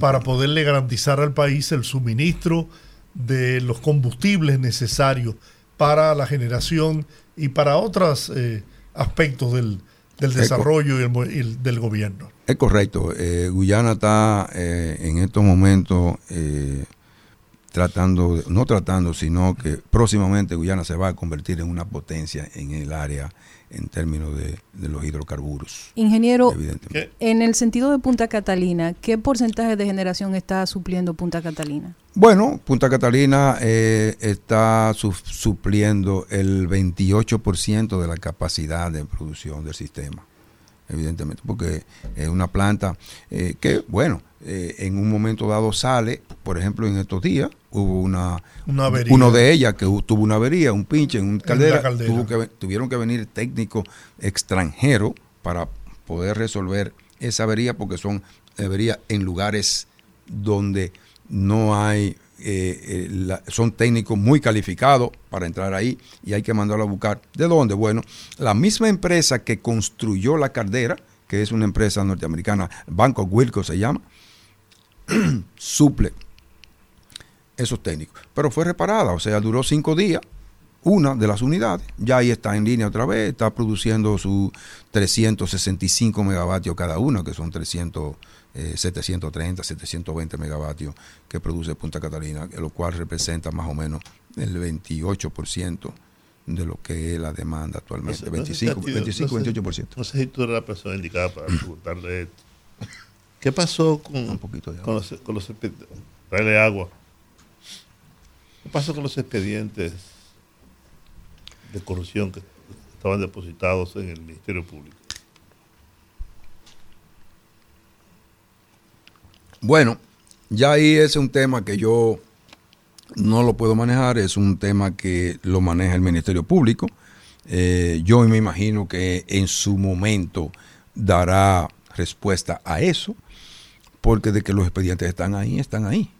para poderle garantizar al país el suministro de los combustibles necesarios para la generación y para otros eh, aspectos del, del desarrollo y, el mo- y el- del gobierno. Es correcto. eh, Guyana está en estos momentos tratando, de- no tratando, sino que próximamente Guyana se va a convertir en una potencia en el área en términos de, de los hidrocarburos. Ingeniero, Evidentemente. en el sentido de Punta Catalina, ¿qué porcentaje de generación está supliendo Punta Catalina? Bueno, Punta Catalina eh, está su- supliendo el 28% de la capacidad de producción del sistema, evidentemente, porque es una planta eh, que, bueno, eh, en un momento dado sale, por ejemplo, en estos días hubo una, Una avería. uno de ellas que tuvo una avería, un pinche en un caldera, caldera. tuvo que ve- tuvieron que venir técnicos extranjeros para poder resolver esa avería porque son averías en lugares donde no hay, eh, eh, la- son técnicos muy calificados para entrar ahí y hay que mandarlo a buscar. ¿De dónde? Bueno, la misma empresa que construyó la caldera, que es una empresa norteamericana, Banco Wilco se llama, suple esos técnicos. Pero fue reparada, o sea, duró cinco días una de las unidades, ya ahí está en línea otra vez, está produciendo sus 365 megavatios cada una, que son 300, eh, 730, 720 megavatios que produce Punta Catalina, lo cual representa más o menos el 28% de lo que es la demanda actualmente, No sé- no sé si 25, a ti- 25 no sé- 28%. No sé si tú eres la persona indicada para preguntarle esto. ¿Qué pasó con, Un poquito de con los, con los agua. ¿Qué pasó con los expedientes de corrupción que estaban depositados en el Ministerio Público? Bueno, ya ahí es un tema que yo no lo puedo manejar, es un tema que lo maneja el Ministerio Público. Eh, yo me imagino que en su momento dará respuesta a eso, porque de que los expedientes están ahí, están ahí.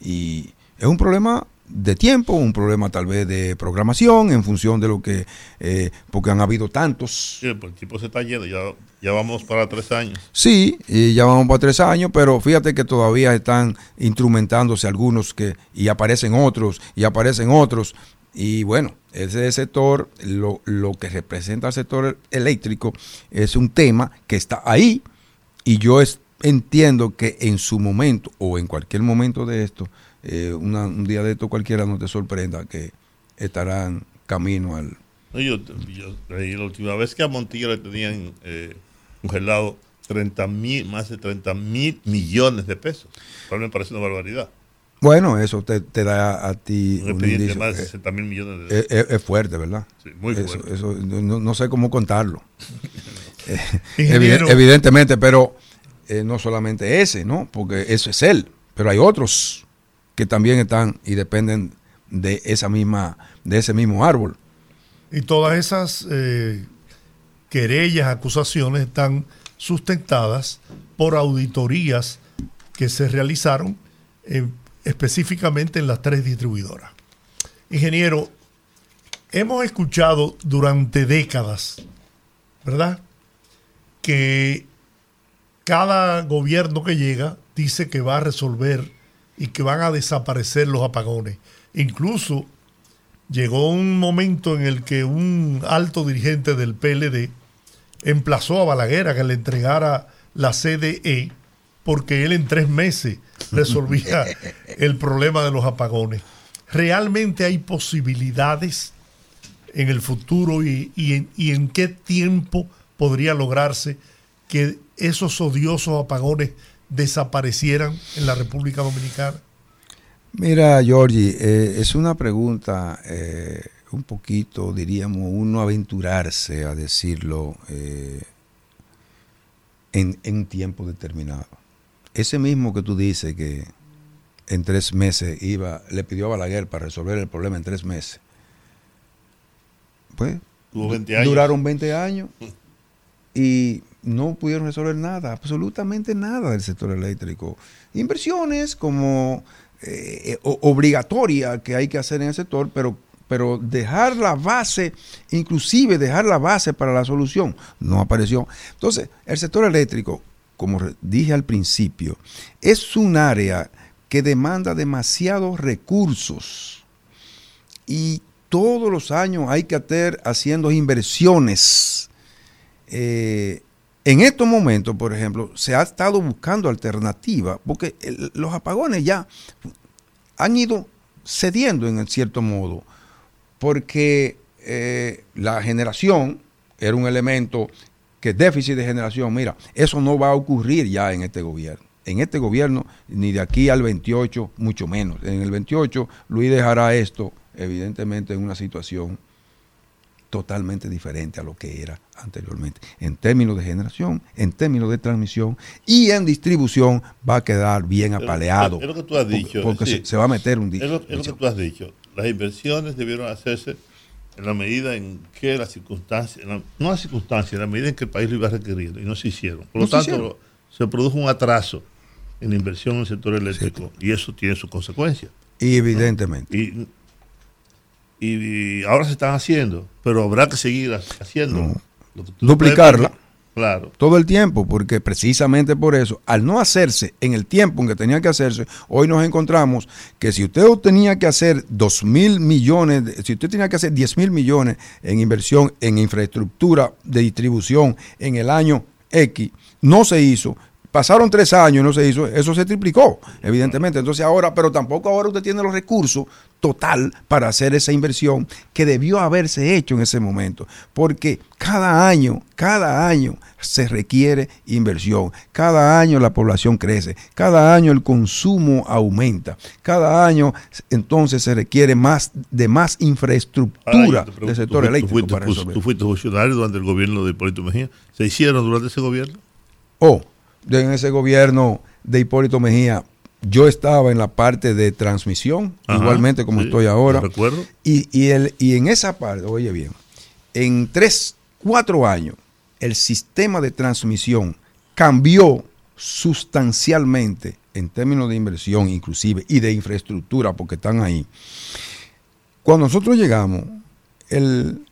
Y es un problema de tiempo, un problema tal vez de programación en función de lo que, eh, porque han habido tantos Sí, pues el tipo se está yendo, ya, ya vamos para tres años. Sí, y ya vamos para tres años, pero fíjate que todavía están instrumentándose algunos que y aparecen otros y aparecen otros. Y bueno, ese sector, lo, lo que representa el sector eléctrico es un tema que está ahí y yo es- entiendo que en su momento o en cualquier momento de esto, eh, una- un día de esto cualquiera no te sorprenda que estarán camino al... No, yo, yo leí la última vez que a Montilla le tenían eh, congelado 30 mil, más de 30 mil millones de pesos. Cual me parece una barbaridad. Bueno, eso te, te da a ti Un un expediente de indicio. más de Eh, 60 mil millones de Es, es- es fuerte, ¿verdad? Sí, muy Eso- fuerte. Eso, no, no sé cómo contarlo. Eh, evidentemente, pero eh, no solamente ese, ¿no? Porque eso es él, pero hay otros que también están y dependen de esa misma, de ese mismo árbol. Y todas esas eh, querellas, acusaciones están sustentadas por auditorías que se realizaron eh, específicamente en las tres distribuidoras. Ingeniero, hemos escuchado durante décadas, ¿verdad? Que cada gobierno que llega dice que va a resolver y que van a desaparecer los apagones. Incluso llegó un momento en el que un alto dirigente del PLD emplazó a Balaguer a que le entregara la CDE porque él en tres meses resolvía el problema de los apagones. ¿Realmente hay posibilidades en el futuro y, y en, y en qué tiempo podría lograrse que esos odiosos apagones desaparecieran en la República Dominicana? Mira, Georgie, eh, es una pregunta eh, un poquito, diríamos, uno aventurarse a decirlo eh, en, en tiempo determinado. Ese mismo que tú dices que en tres meses iba, le pidió a Balaguer para resolver el problema en tres meses. Pues Tuvo 20 años. duraron 20 años y no pudieron resolver nada, absolutamente nada del sector eléctrico. Inversiones como eh, o- obligatoria que hay que hacer en el sector, pero, pero dejar la base, inclusive dejar la base para la solución, no apareció. Entonces, el sector eléctrico, como dije al principio, es un área que demanda demasiados recursos y todos los años hay que estar haciendo inversiones. Eh, en estos momentos, por ejemplo, se ha estado buscando alternativas, porque los apagones ya han ido cediendo en cierto modo, porque eh, la generación era un elemento que déficit de generación, mira, eso no va a ocurrir ya en este gobierno. En este gobierno, ni de aquí al 28, mucho menos. En el 28, Luis dejará esto, evidentemente, en una situación totalmente diferente a lo que era anteriormente. En términos de generación, en términos de transmisión y en distribución va a quedar bien apaleado. es lo que tú has dicho, Porque sí. se, se va a meter un Es lo, es lo que tú has dicho. Las inversiones debieron hacerse en la medida en que las circunstancias, la- no las circunstancias, en la medida en que el país lo iba requiriendo, y no se hicieron. Por lo No tanto, hicieron. se produjo un atraso en la inversión en el sector eléctrico, y eso tiene sus consecuencias. Y evidentemente. Y, y- y ahora se están haciendo, pero habrá que seguir ha- haciendo. No. Lo que tú no puedes Duplicarla. Claro. Todo el tiempo, porque precisamente por eso, al no hacerse en el tiempo en que tenía que hacerse, hoy nos encontramos que si usted tenía que hacer 2 mil millones, si usted tenía que hacer 10 mil millones en inversión en infraestructura de distribución en el año X, no se hizo. Pasaron tres años y no se hizo, eso se triplicó, evidentemente. Entonces ahora, pero tampoco ahora usted tiene los recursos total para hacer esa inversión que debió haberse hecho en ese momento. Porque cada año, cada año se requiere inversión. Cada año la población crece. Cada año el consumo aumenta. Cada año entonces se requiere más de más infraestructura del sector eléctrico Tú fuiste, para tú fuiste funcionario durante el gobierno de Hipólito Mejía. ¿Se hicieron durante ese gobierno? O de- en ese gobierno de Hipólito Mejía, yo estaba en la parte de transmisión, Ajá, igualmente como sí, estoy ahora. recuerdo. Y, y, el, y en esa parte, oye bien, en tres, cuatro años, el sistema de transmisión cambió sustancialmente en términos de inversión inclusive y de infraestructura, porque están ahí. Cuando nosotros llegamos, el,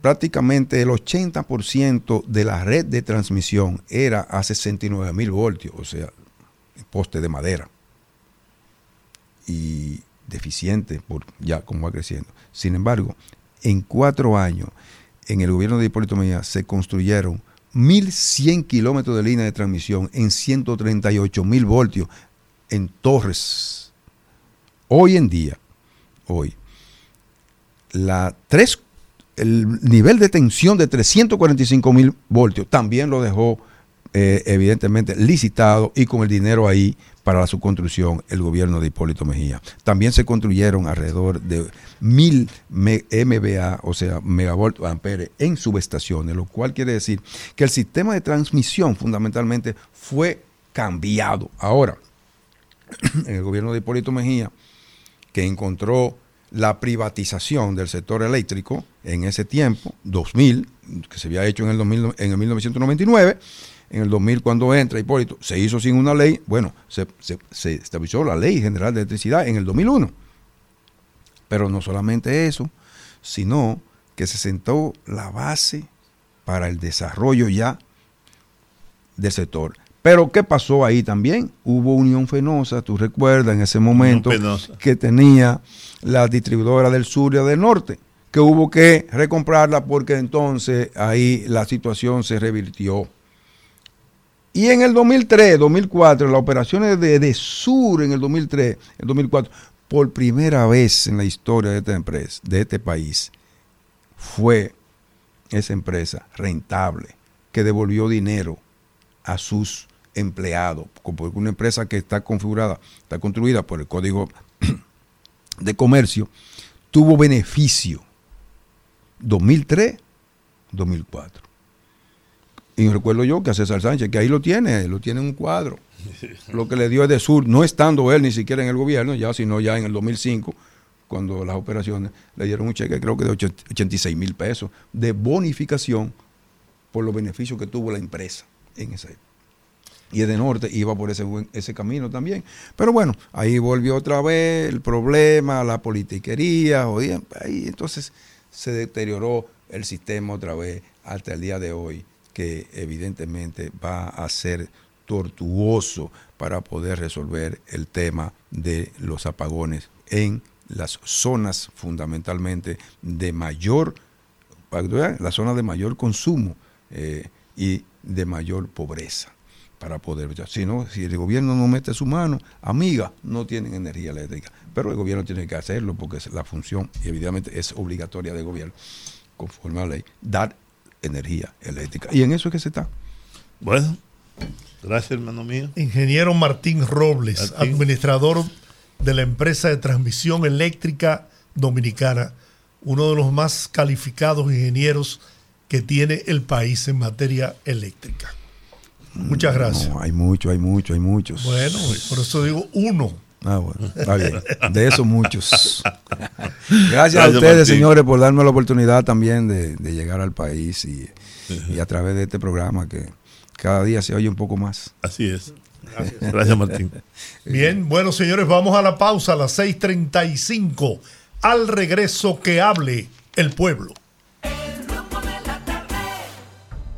prácticamente el 80% de la red de transmisión era a 69 mil voltios, o sea, poste de madera. Y deficiente por ya como va creciendo. Sin embargo, en cuatro años, en el gobierno de Hipólito Mejía se construyeron 1.100 kilómetros de línea de transmisión en 138 mil voltios en torres. Hoy en día, hoy, la tres, el nivel de tensión de 345 mil voltios también lo dejó eh, evidentemente licitado y con el dinero ahí para la subconstrucción el gobierno de Hipólito Mejía. También se construyeron alrededor de mil MVA, o sea, megavolt ampere en subestaciones, lo cual quiere decir que el sistema de transmisión fundamentalmente fue cambiado. Ahora, en el gobierno de Hipólito Mejía, que encontró la privatización del sector eléctrico en ese tiempo, 2000, que se había hecho en el, 2000 en el 1999, en el 2000 cuando entra Hipólito, se hizo sin una ley, bueno, se, se- se estableció la Ley General de Electricidad en el 2001. Pero no solamente eso, sino que se sentó la base para el desarrollo ya del sector. Pero ¿qué pasó ahí también? Hubo Unión Fenosa, tú recuerdas en ese momento que tenía la distribuidora del sur y del norte, que hubo que recomprarla porque entonces ahí la situación se revirtió. Y en el 2003, 2004, las operaciones de, de Sur en el 2003, el 2004, por primera vez en la historia de esta empresa, de este país, fue esa empresa rentable que devolvió dinero a sus empleados, porque una empresa que está configurada, está construida por el Código de Comercio, tuvo beneficio 2003, 2004. Y recuerdo yo que a César Sánchez, que ahí lo tiene, lo tiene en un cuadro. Lo que le dio es de sur, no estando él ni siquiera en el gobierno, ya, sino ya en el 2005, cuando las operaciones le dieron un cheque, creo que de 86 mil pesos, de bonificación por los beneficios que tuvo la empresa en esa época. Y de norte iba por ese, ese camino también. Pero bueno, ahí volvió otra vez el problema, la politiquería, oye, ahí entonces se deterioró el sistema otra vez hasta el día de hoy, que evidentemente va a ser tortuoso para poder resolver el tema de los apagones en las zonas fundamentalmente de mayor, para que tú veas, la zona de mayor consumo eh, y de mayor pobreza para poder si no si el gobierno no mete su mano amiga no tienen energía eléctrica pero el gobierno tiene que hacerlo porque es la función y evidentemente es obligatoria del gobierno conforme a la ley dar energía eléctrica y en eso es que se está Bueno, gracias, hermano mío. Ingeniero Martín Robles, Martín. administrador de la empresa de transmisión eléctrica dominicana, uno de los más calificados ingenieros que tiene el país en materia eléctrica. Muchas gracias. No, hay mucho hay mucho hay muchos Bueno, por eso digo uno. Ah, bueno, está bien. De eso muchos. Gracias, a Gracias, ustedes, Martín. señores, por darme la oportunidad también de, de llegar al país y, y a través de este programa que cada día se oye un poco más. Así es. Gracias, Martín. Bien, bueno, señores, vamos a la pausa a las 6:35. Al regreso que hable el pueblo.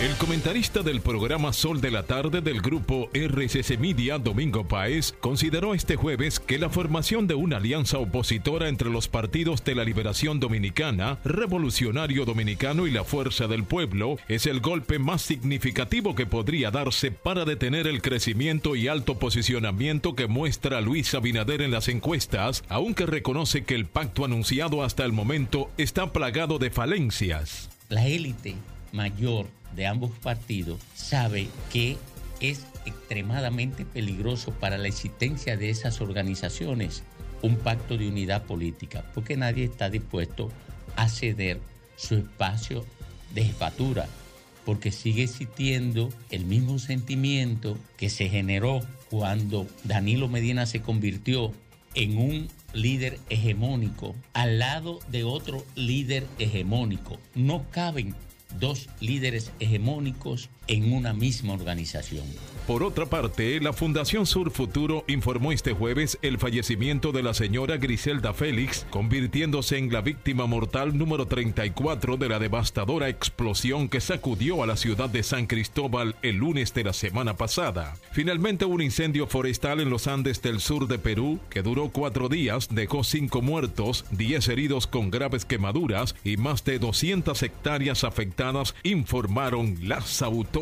El comentarista del programa Sol de la Tarde del grupo RCC Media, Domingo Paez, consideró este jueves que la formación de una alianza opositora entre los partidos de la Liberación Dominicana, Revolucionario Dominicano y la Fuerza del Pueblo es el golpe más significativo que podría darse para detener el crecimiento y alto posicionamiento que muestra Luis Abinader en las encuestas, aunque reconoce que el pacto anunciado hasta el momento está plagado de falencias. La élite mayor de ambos partidos sabe que es extremadamente peligroso para la existencia de esas organizaciones un pacto de unidad política, porque nadie está dispuesto a ceder su espacio de jefatura, porque sigue existiendo el mismo sentimiento que se generó cuando Danilo Medina se convirtió en un líder hegemónico al lado de otro líder hegemónico. No caben dos líderes hegemónicos en una misma organización. Por otra parte, la Fundación Sur Futuro informó este jueves el fallecimiento de la señora Griselda Félix, convirtiéndose en la víctima mortal número 34 de la devastadora explosión que sacudió a la ciudad de San Cristóbal el lunes de la semana pasada. Finalmente, un incendio forestal en los Andes del sur de Perú, que duró cuatro días, dejó cinco muertos, 10 heridos con graves quemaduras y más de 200 hectáreas afectadas, informaron las autoridades.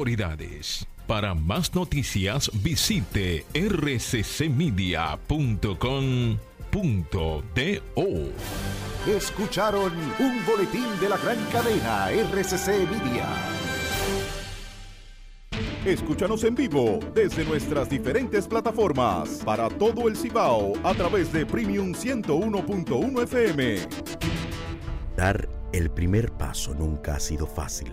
Para más noticias visite rccmedia.com.do. Escucharon un boletín de la gran cadena RCC Media. Escúchanos en vivo desde nuestras diferentes plataformas para todo el Cibao a través de Premium 101.1 FM. Dar el primer paso nunca ha sido fácil,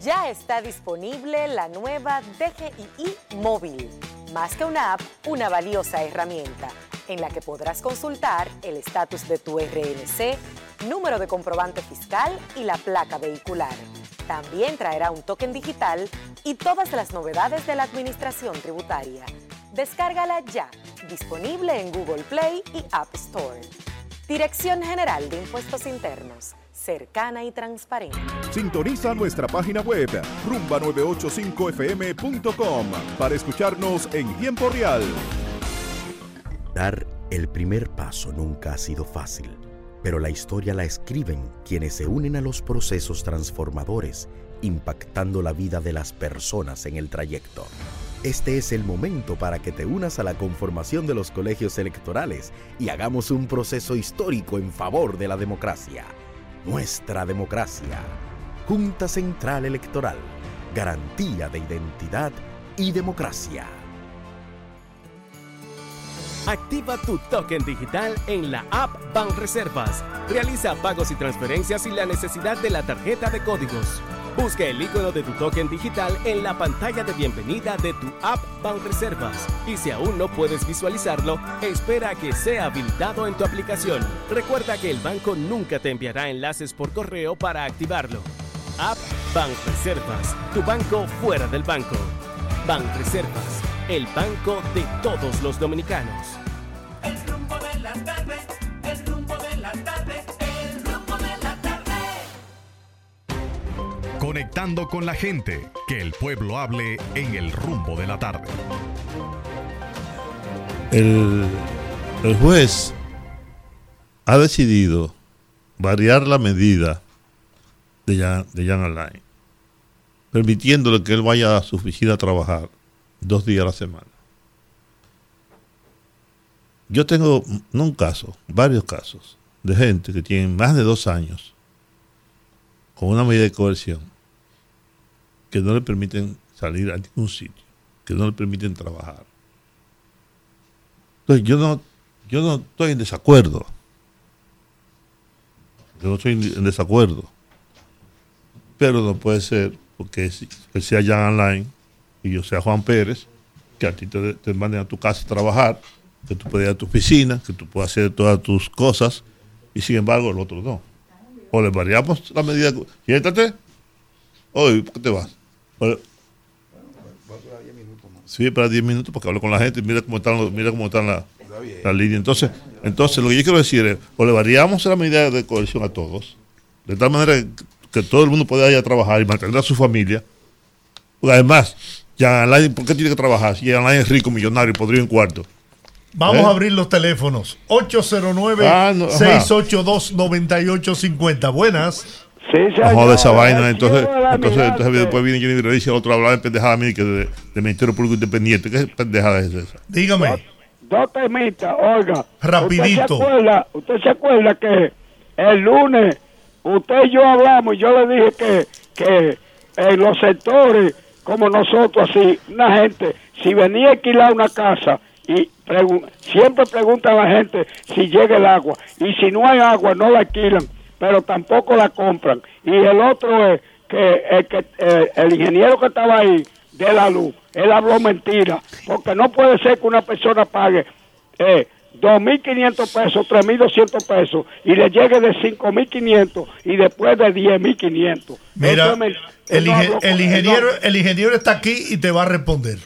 Ya está disponible la nueva DGII móvil. Más que una app, una valiosa herramienta en la que podrás consultar el estatus de tu RNC, número de comprobante fiscal y la placa vehicular. También traerá un token digital y todas las novedades de la administración tributaria. Descárgala ya, disponible en Google Play y App Store. Dirección General de Impuestos Internos, cercana y transparente. Sintoniza nuestra página web rumba985fm.com para escucharnos en tiempo real. Dar el primer paso nunca ha sido fácil, pero la historia la escriben quienes se unen a los procesos transformadores, impactando la vida de las personas en el trayecto. Este es el momento para que te unas a la conformación de los colegios electorales y hagamos un proceso histórico en favor de la democracia. Nuestra democracia. Junta Central Electoral. Garantía de identidad y democracia. Activa tu token digital en la app Banreservas. Realiza pagos y transferencias sin la necesidad de la tarjeta de códigos. Busca el icono de tu token digital en la pantalla de bienvenida de tu app Banreservas. Y si aún no puedes visualizarlo, espera a que sea habilitado en tu aplicación. Recuerda que el banco nunca te enviará enlaces por correo para activarlo. App Banreservas, tu banco fuera del banco. Banreservas, el banco de todos los dominicanos. Conectando con la gente, que el pueblo hable en el rumbo de la tarde. El, juez ha decidido variar la medida de Jan, de Alain, permitiéndole que él vaya a su oficina a trabajar dos días a la semana. Yo tengo, no un caso, varios casos de gente que tienen más de dos años con una medida de coerción que no le permiten salir a ningún sitio, que no le permiten trabajar. Entonces yo no, yo no estoy en desacuerdo. Yo no estoy en desacuerdo. Pero no puede ser porque sea Jan Online y yo sea Juan Pérez, que a ti te, te manden a tu casa a trabajar, que tú puedas ir a tu oficina, que tú puedas hacer todas tus cosas, y sin embargo el otro no. O le variamos la medida. Siéntate. Oye, ¿por qué te vas? Sí, para 10 minutos porque hablo con la gente y mira cómo están, mira cómo están la, la línea. Entonces, entonces, lo que yo quiero decir es, o le variamos la medida de coerción a todos, de tal manera que, todo el mundo pueda ir a trabajar y mantener a su familia. Porque además, ya Alain, ¿por qué tiene que trabajar? Si ya Alain es rico, millonario, podrido en cuarto. Vamos ¿Eh? a abrir los teléfonos. 809 Ah, no, ajá. 682 9850 Buenas. No joda esa vaina, entonces, entonces, entonces después viene Jenny y dice otro hablar de pendejada a mí que de, de Ministerio Público Independiente. ¿Qué pendejada es esa? Dígame. Dos temitas, oiga. Rapidito. ¿Usted se, acuerda, usted se acuerda que el lunes usted y yo hablamos y yo le dije que, que en los sectores como nosotros, así, una gente, si venía a alquilar una casa y pregun- siempre pregunta a la gente si llega el agua y si no hay agua no la alquilan, pero tampoco la compran. Y el otro es que el, que, eh, el ingeniero que estaba ahí de la luz, él habló mentira, porque no puede ser que una persona pague eh, 2.500 pesos, 3.200 pesos y le llegue de 5.500 y después de 10.500. Mira, men- el, no el ingeniero, él el ingeniero está aquí y te va a responder.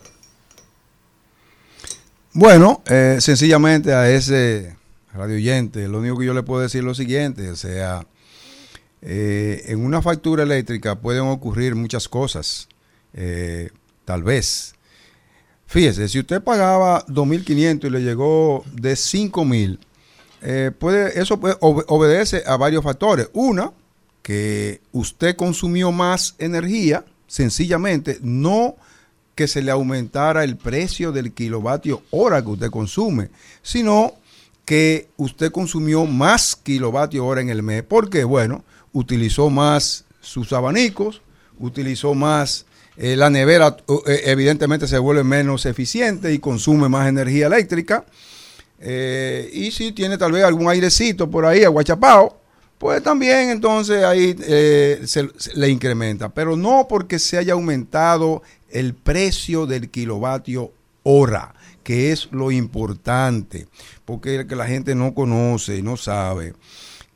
Bueno, eh, sencillamente a ese radio oyente, lo único que yo le puedo decir es lo siguiente, o sea, eh, en una factura eléctrica pueden ocurrir muchas cosas, eh, tal vez. Fíjese, si usted pagaba 2.500 y le llegó de 5.000, eh, puede, eso obedece a varios factores. Una, que usted consumió más energía, sencillamente, no que se le aumentara el precio del kilovatio hora que usted consume, sino que usted consumió más kilovatio hora en el mes. porque Bueno, utilizó más sus abanicos, utilizó más eh, la nevera, eh, evidentemente se vuelve menos eficiente y consume más energía eléctrica. Eh, y si tiene tal vez algún airecito por ahí aguachapao, pues también entonces ahí se le incrementa. Pero no porque se haya aumentado el precio del kilovatio hora, que es lo importante, porque que la gente no conoce y no sabe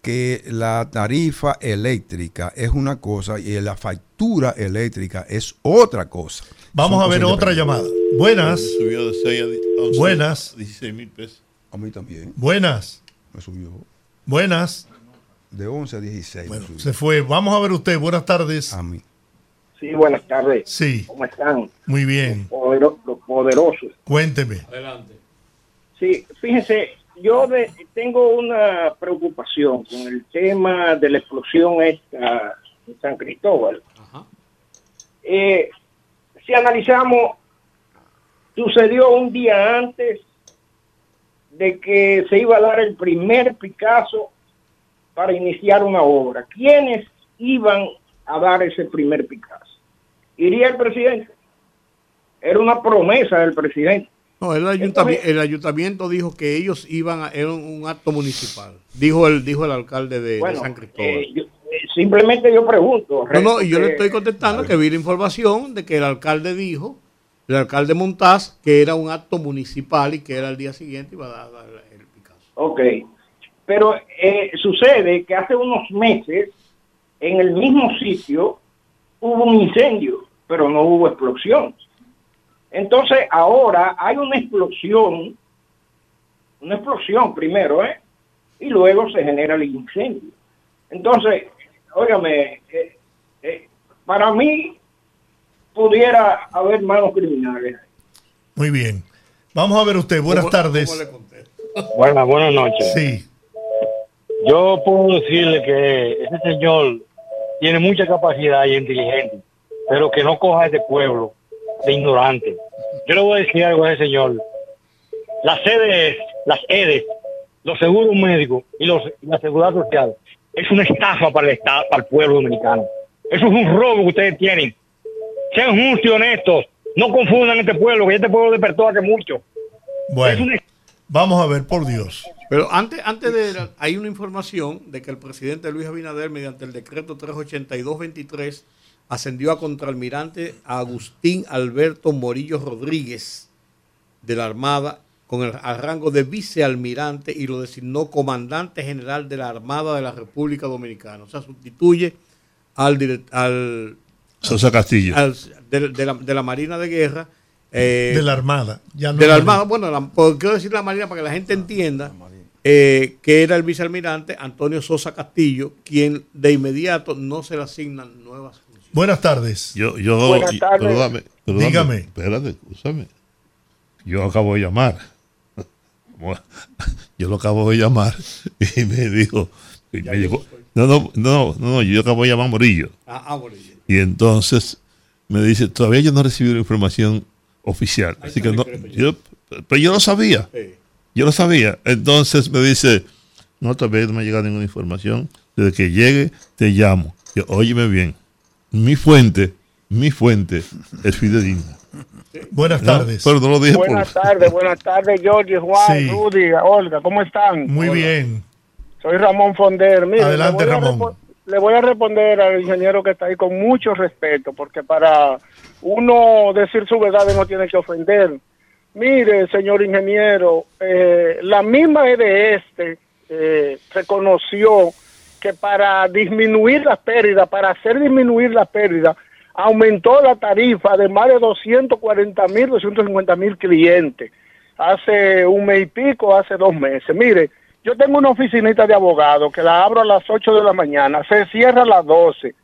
que la tarifa eléctrica es una cosa y la factura eléctrica es otra cosa. Vamos Son a ver otra llamada. Buenas. Subió de 6 a di- a 11, Buenas. 16 mil pesos. A mí también. Buenas. Me subió. Buenas. De 11 a 16. me subió. Se fue. Vamos a ver usted. Buenas tardes. A mí. Sí, buenas tardes. Sí. ¿Cómo están? Muy bien. Podero- los poderosos. Cuénteme. Adelante. Sí, fíjense, yo de- tengo una preocupación con el tema de la explosión esta en San Cristóbal. Eh, si analizamos, sucedió un día antes de que se iba a dar el primer Picasso para iniciar una obra. ¿Quiénes iban a dar ese primer Picasso? ¿Iría el presidente? Era una promesa del presidente. No, el, ayuntami- el ayuntamiento dijo que ellos iban a, era un, acto municipal. Dijo el, dijo el alcalde de, San Cristóbal. eh, yo- eh, simplemente yo pregunto. no, no, y yo le estoy contestando que vi la información de que el alcalde dijo, el alcalde Montaz, que era un acto municipal y que era el día siguiente iba a dar, dar el Ok, pero eh, sucede que hace unos meses en el mismo sitio hubo un incendio, pero no hubo explosión. Entonces ahora hay una explosión, una explosión primero, ¿eh? Y luego se genera el incendio. Entonces, óigame, eh, eh, para mí pudiera haber manos criminales. Muy bien. Vamos a ver usted. Buenas tardes. Buenas, buenas noches. Sí. Yo puedo decirle que ese señor tiene mucha capacidad y inteligente, pero que no coja a este pueblo de ignorante. Yo le voy a decir algo a ese señor. Las sedes, las EDES, los seguros médicos y los, la seguridad social es una estafa para el, Estado, para el pueblo dominicano. Eso es un robo que ustedes tienen. Sean justos y honestos. No confundan este pueblo, que este pueblo despertó hace mucho. Bueno, vamos a ver, por Dios. Pero antes, antes de hay una información de que el presidente Luis Abinader, mediante el decreto 382-23, ascendió a contraalmirante a Agustín Alberto Morillo Rodríguez de la Armada con el al rango de vicealmirante y lo designó comandante general de la Armada de la República Dominicana. O sea, sustituye al, al Sosa Castillo. al- de, de la, de la Marina de Guerra. Eh, de la Armada. Ya no de la Armada, bueno, la- por- quiero decir la Marina para que la gente entienda eh, que era el vicealmirante Antonio Sosa Castillo, quien de inmediato no se le asignan nuevas funciones. Buenas tardes. Yo, yo, Buenas tardes. perdóname, perdóname, Dígame. Espérate, escúchame. Yo acabo de llamar. Yo lo acabo de llamar y me dijo. y me llegó- no, no, no, no, no, yo acabo de llamar a Morillo. Ah, ah, ya. Y entonces me dice, todavía yo no he recibido la información oficial. Así que no, yo, pero yo lo sabía. Yo lo sabía. Entonces me dice, no, todavía no me ha llegado ninguna información. Desde que llegue, te llamo. Yo, óyeme bien. Mi fuente, mi fuente es fidedigna. Buenas No, tardes. pero no lo dije por... Buenas tardes, buenas tardes, Georgie, Juan, Sí. Rudy, Olga, ¿cómo están? Muy bien. Soy Ramón Fonder. Mire, Adelante, le Ramón. Le voy a responder al ingeniero que está ahí con mucho respeto, porque para uno decir su verdad no tiene que ofender. Mire, señor ingeniero, eh, la misma EDS eh, reconoció que para disminuir las pérdidas, para hacer disminuir las pérdidas, aumentó la tarifa de más de 240 mil, 250 mil clientes hace un mes y pico, hace dos meses. Mire, yo tengo una oficinita de abogado que la abro a las 8 de la mañana, se cierra a las 12,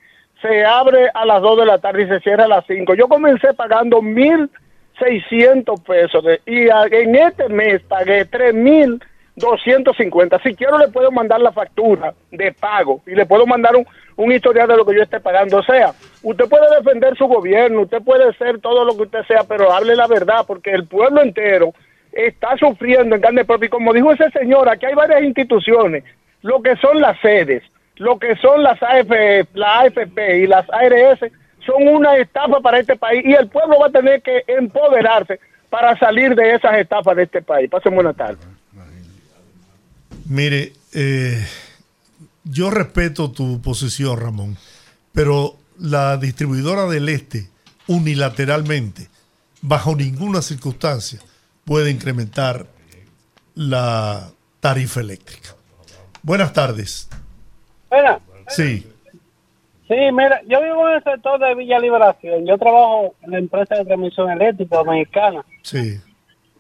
se abre a las 2 de la tarde y se cierra a las 5. Yo comencé pagando 1.600 pesos y en este mes pagué 3.250. Si quiero le puedo mandar la factura de pago y le puedo mandar un, un historial de lo que yo esté pagando. O sea, usted puede defender su gobierno, usted puede ser todo lo que usted sea, pero hable la verdad porque el pueblo entero está sufriendo en carne propia. Y como dijo ese señor, aquí hay varias instituciones, lo que son las sedes, lo que son las AFP, la AFP y las ARS, son una estafa para este país y el pueblo va a tener que empoderarse para salir de esas estafas de este país. Pasen buena tarde. Mire, eh, yo respeto tu posición, Ramón, pero la distribuidora del Este, unilateralmente, bajo ninguna circunstancia, puede incrementar la tarifa eléctrica. Buenas tardes. Mira, Sí, sí, mira, yo vivo en el sector de Villa Liberación. Yo trabajo en la empresa de transmisión eléctrica dominicana. sí.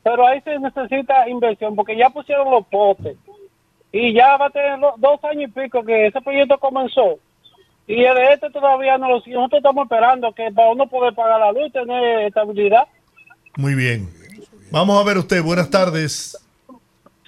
Pero ahí se necesita inversión porque ya pusieron los postes. Y ya va a tener do- dos años y pico que ese proyecto comenzó. Y el de este todavía no lo Nosotros estamos esperando que para uno poder pagar la luz y tener estabilidad. Muy bien. Vamos a ver usted. Buenas tardes.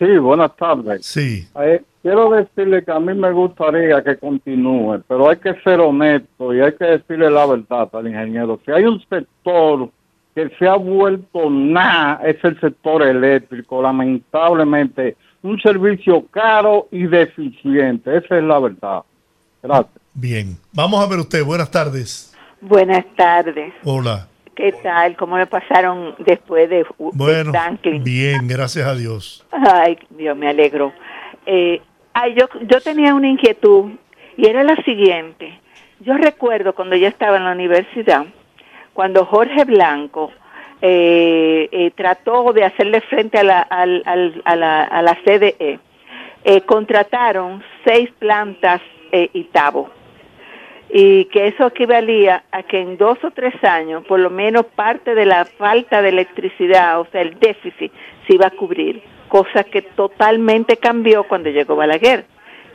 Sí, buenas tardes. Sí. Eh, quiero decirle que a mí me gustaría que continúe, pero hay que ser honesto y hay que decirle la verdad al ingeniero. Si hay un sector que se ha vuelto nada, es el sector eléctrico, lamentablemente. Un servicio caro y deficiente, esa es la verdad. Gracias. Bien. Vamos a ver usted. Buenas tardes. Buenas tardes. Hola. ¿Qué tal? ¿Cómo le pasaron después de, Bueno, bien, gracias a Dios. Ay, Dios, me alegro. Eh, ay, yo, yo tenía una inquietud y era la siguiente. Yo recuerdo cuando yo estaba en la universidad, cuando Jorge Blanco eh, eh, trató de hacerle frente a la, al- al- a la, a la CDE, eh, contrataron seis plantas eh, Itabo y que eso equivalía a que en dos o tres años, por lo menos parte de la falta de electricidad, o sea, el déficit, se iba a cubrir, cosa que totalmente cambió cuando llegó Balaguer,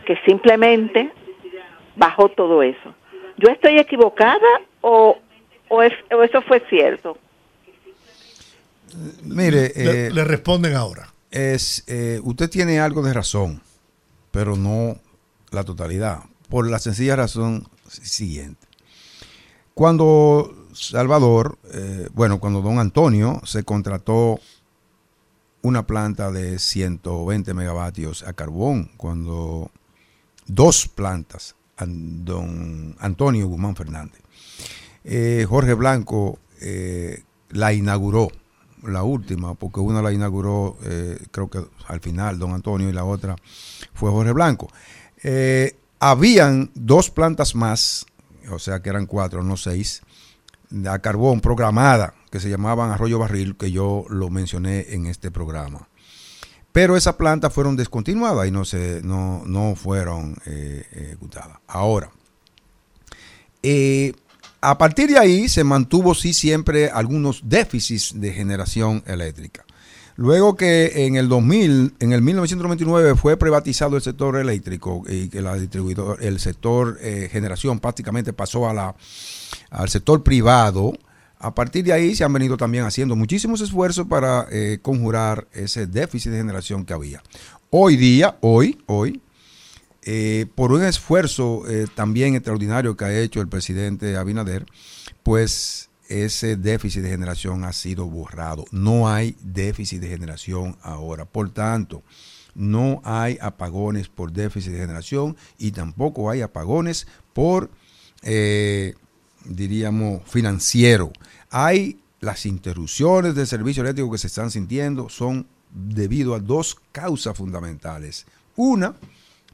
que simplemente bajó todo eso. ¿Yo estoy equivocada o, o, es- o eso fue cierto? Mire, Le- eh, le responden ahora. Es, eh, usted tiene algo de razón, pero no la totalidad. Por la sencilla razón siguiente. Cuando Salvador, eh, bueno, cuando don Antonio se contrató una planta de 120 megavatios a carbón, cuando dos plantas, don Antonio Guzmán Fernández. Eh, Jorge Blanco eh, la inauguró, la última, porque una la inauguró, eh, creo que al final, don Antonio, y la otra fue Jorge Blanco. Habían dos plantas más, o sea que eran cuatro, no seis, a carbón programada, que se llamaban Arroyo Barril, que yo lo mencioné en este programa. Pero esas plantas fueron descontinuadas y no, se, no, no fueron eh, ejecutadas. Ahora, eh, a partir de ahí se mantuvo sí siempre algunos déficits de generación eléctrica. Luego que en el 2000, en el 1999 fue privatizado el sector eléctrico y que la distribuidor, el sector eh, generación prácticamente pasó a la, al sector privado, a partir de ahí se han venido también haciendo muchísimos esfuerzos para eh, conjurar ese déficit de generación que había. Hoy día, hoy, hoy, eh, por un esfuerzo también extraordinario que ha hecho el presidente Abinader, pues ese déficit de generación ha sido borrado. No hay déficit de generación ahora. Por tanto, no hay apagones por déficit de generación y tampoco hay apagones por diríamos, financiero. Hay las interrupciones del servicio eléctrico que se están sintiendo son debido a dos causas fundamentales. Una,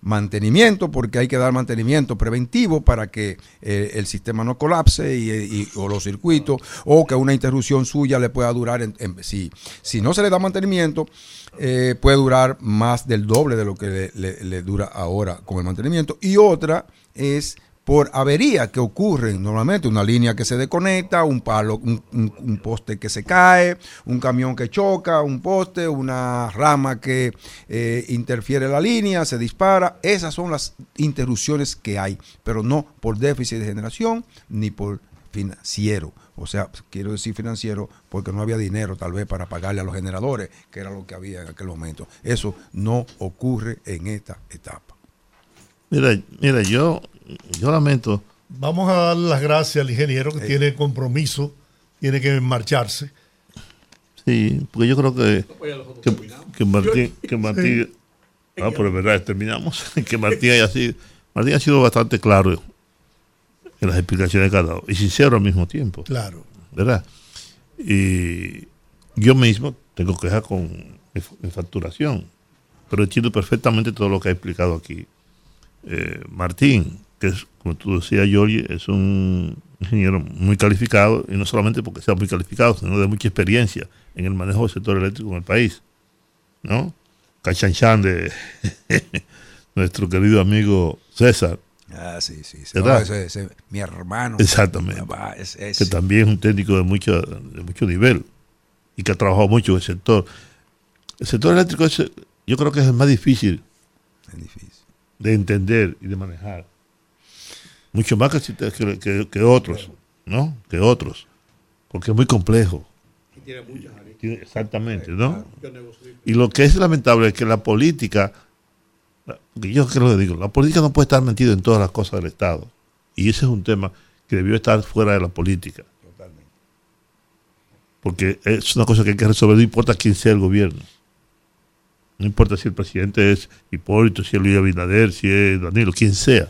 mantenimiento, porque hay que dar mantenimiento preventivo para que eh, el sistema no colapse y, o los circuitos, o que una interrupción suya le pueda durar, si, si no se le da mantenimiento, eh, puede durar más del doble de lo que le dura ahora con el mantenimiento. Y otra es por avería que ocurren normalmente, una línea que se desconecta, un palo, un, poste que se cae, un camión que choca, un poste, una rama que eh, interfiere la línea, se dispara. Esas son las interrupciones que hay, pero no por déficit de generación ni por financiero. O sea, quiero decir financiero porque no había dinero tal vez para pagarle a los generadores, que era lo que había en aquel momento. Eso no ocurre en esta etapa. Mira, mira, yo yo lamento. Vamos a dar las gracias al ingeniero que tiene compromiso, tiene que marcharse. Sí, porque yo creo que, que, Martín, que Martín ah, pero es verdad, terminamos, que Martín haya sido, Martín ha sido bastante claro en las explicaciones que ha dado y sincero al mismo tiempo. Claro. ¿Verdad? Y yo mismo tengo quejas con mi, facturación, pero entiendo perfectamente todo lo que ha explicado aquí eh, Martín que es, como tú decías, Giorgi, es un ingeniero muy calificado, y no solamente porque sea muy calificado, sino de mucha experiencia en el manejo del sector eléctrico en el país. ¿No? Cachanchan de nuestro querido amigo César. Ah, sí, sí. ese, mi hermano. Exactamente. Que también es un técnico de mucho, de mucho nivel y que ha trabajado mucho en el sector. El sector eléctrico es, yo creo que es el más difícil, difícil. de entender y de manejar mucho más que, que, otros, ¿no? Que otros, porque es muy complejo. Y tiene muchas Exactamente, ¿no? Y lo que es lamentable es que la política, yo creo que digo, la política no puede estar metida en todas las cosas del Estado. Y ese es un tema que debió estar fuera de la política. Totalmente. Porque es una cosa que hay que resolver, no importa quién sea el gobierno. No importa si el presidente es Hipólito, si es Luis Abinader, si es Danilo, quien sea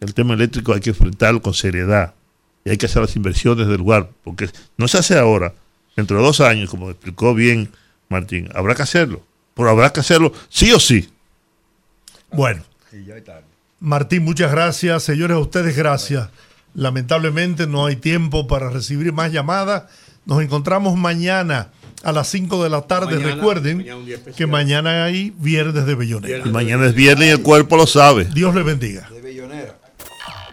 el tema eléctrico hay que enfrentarlo con seriedad y hay que hacer las inversiones del lugar, porque no se hace ahora, dentro de dos años, como explicó bien Martín, habrá que hacerlo, pero habrá que hacerlo sí o sí. Bueno, Martín, muchas gracias, señores, a ustedes gracias. Lamentablemente no hay tiempo para recibir más llamadas. Nos encontramos mañana a las 5 de la tarde. Recuerden que mañana hay viernes de Bellonera. Y mañana es viernes y el cuerpo lo sabe. Dios le bendiga.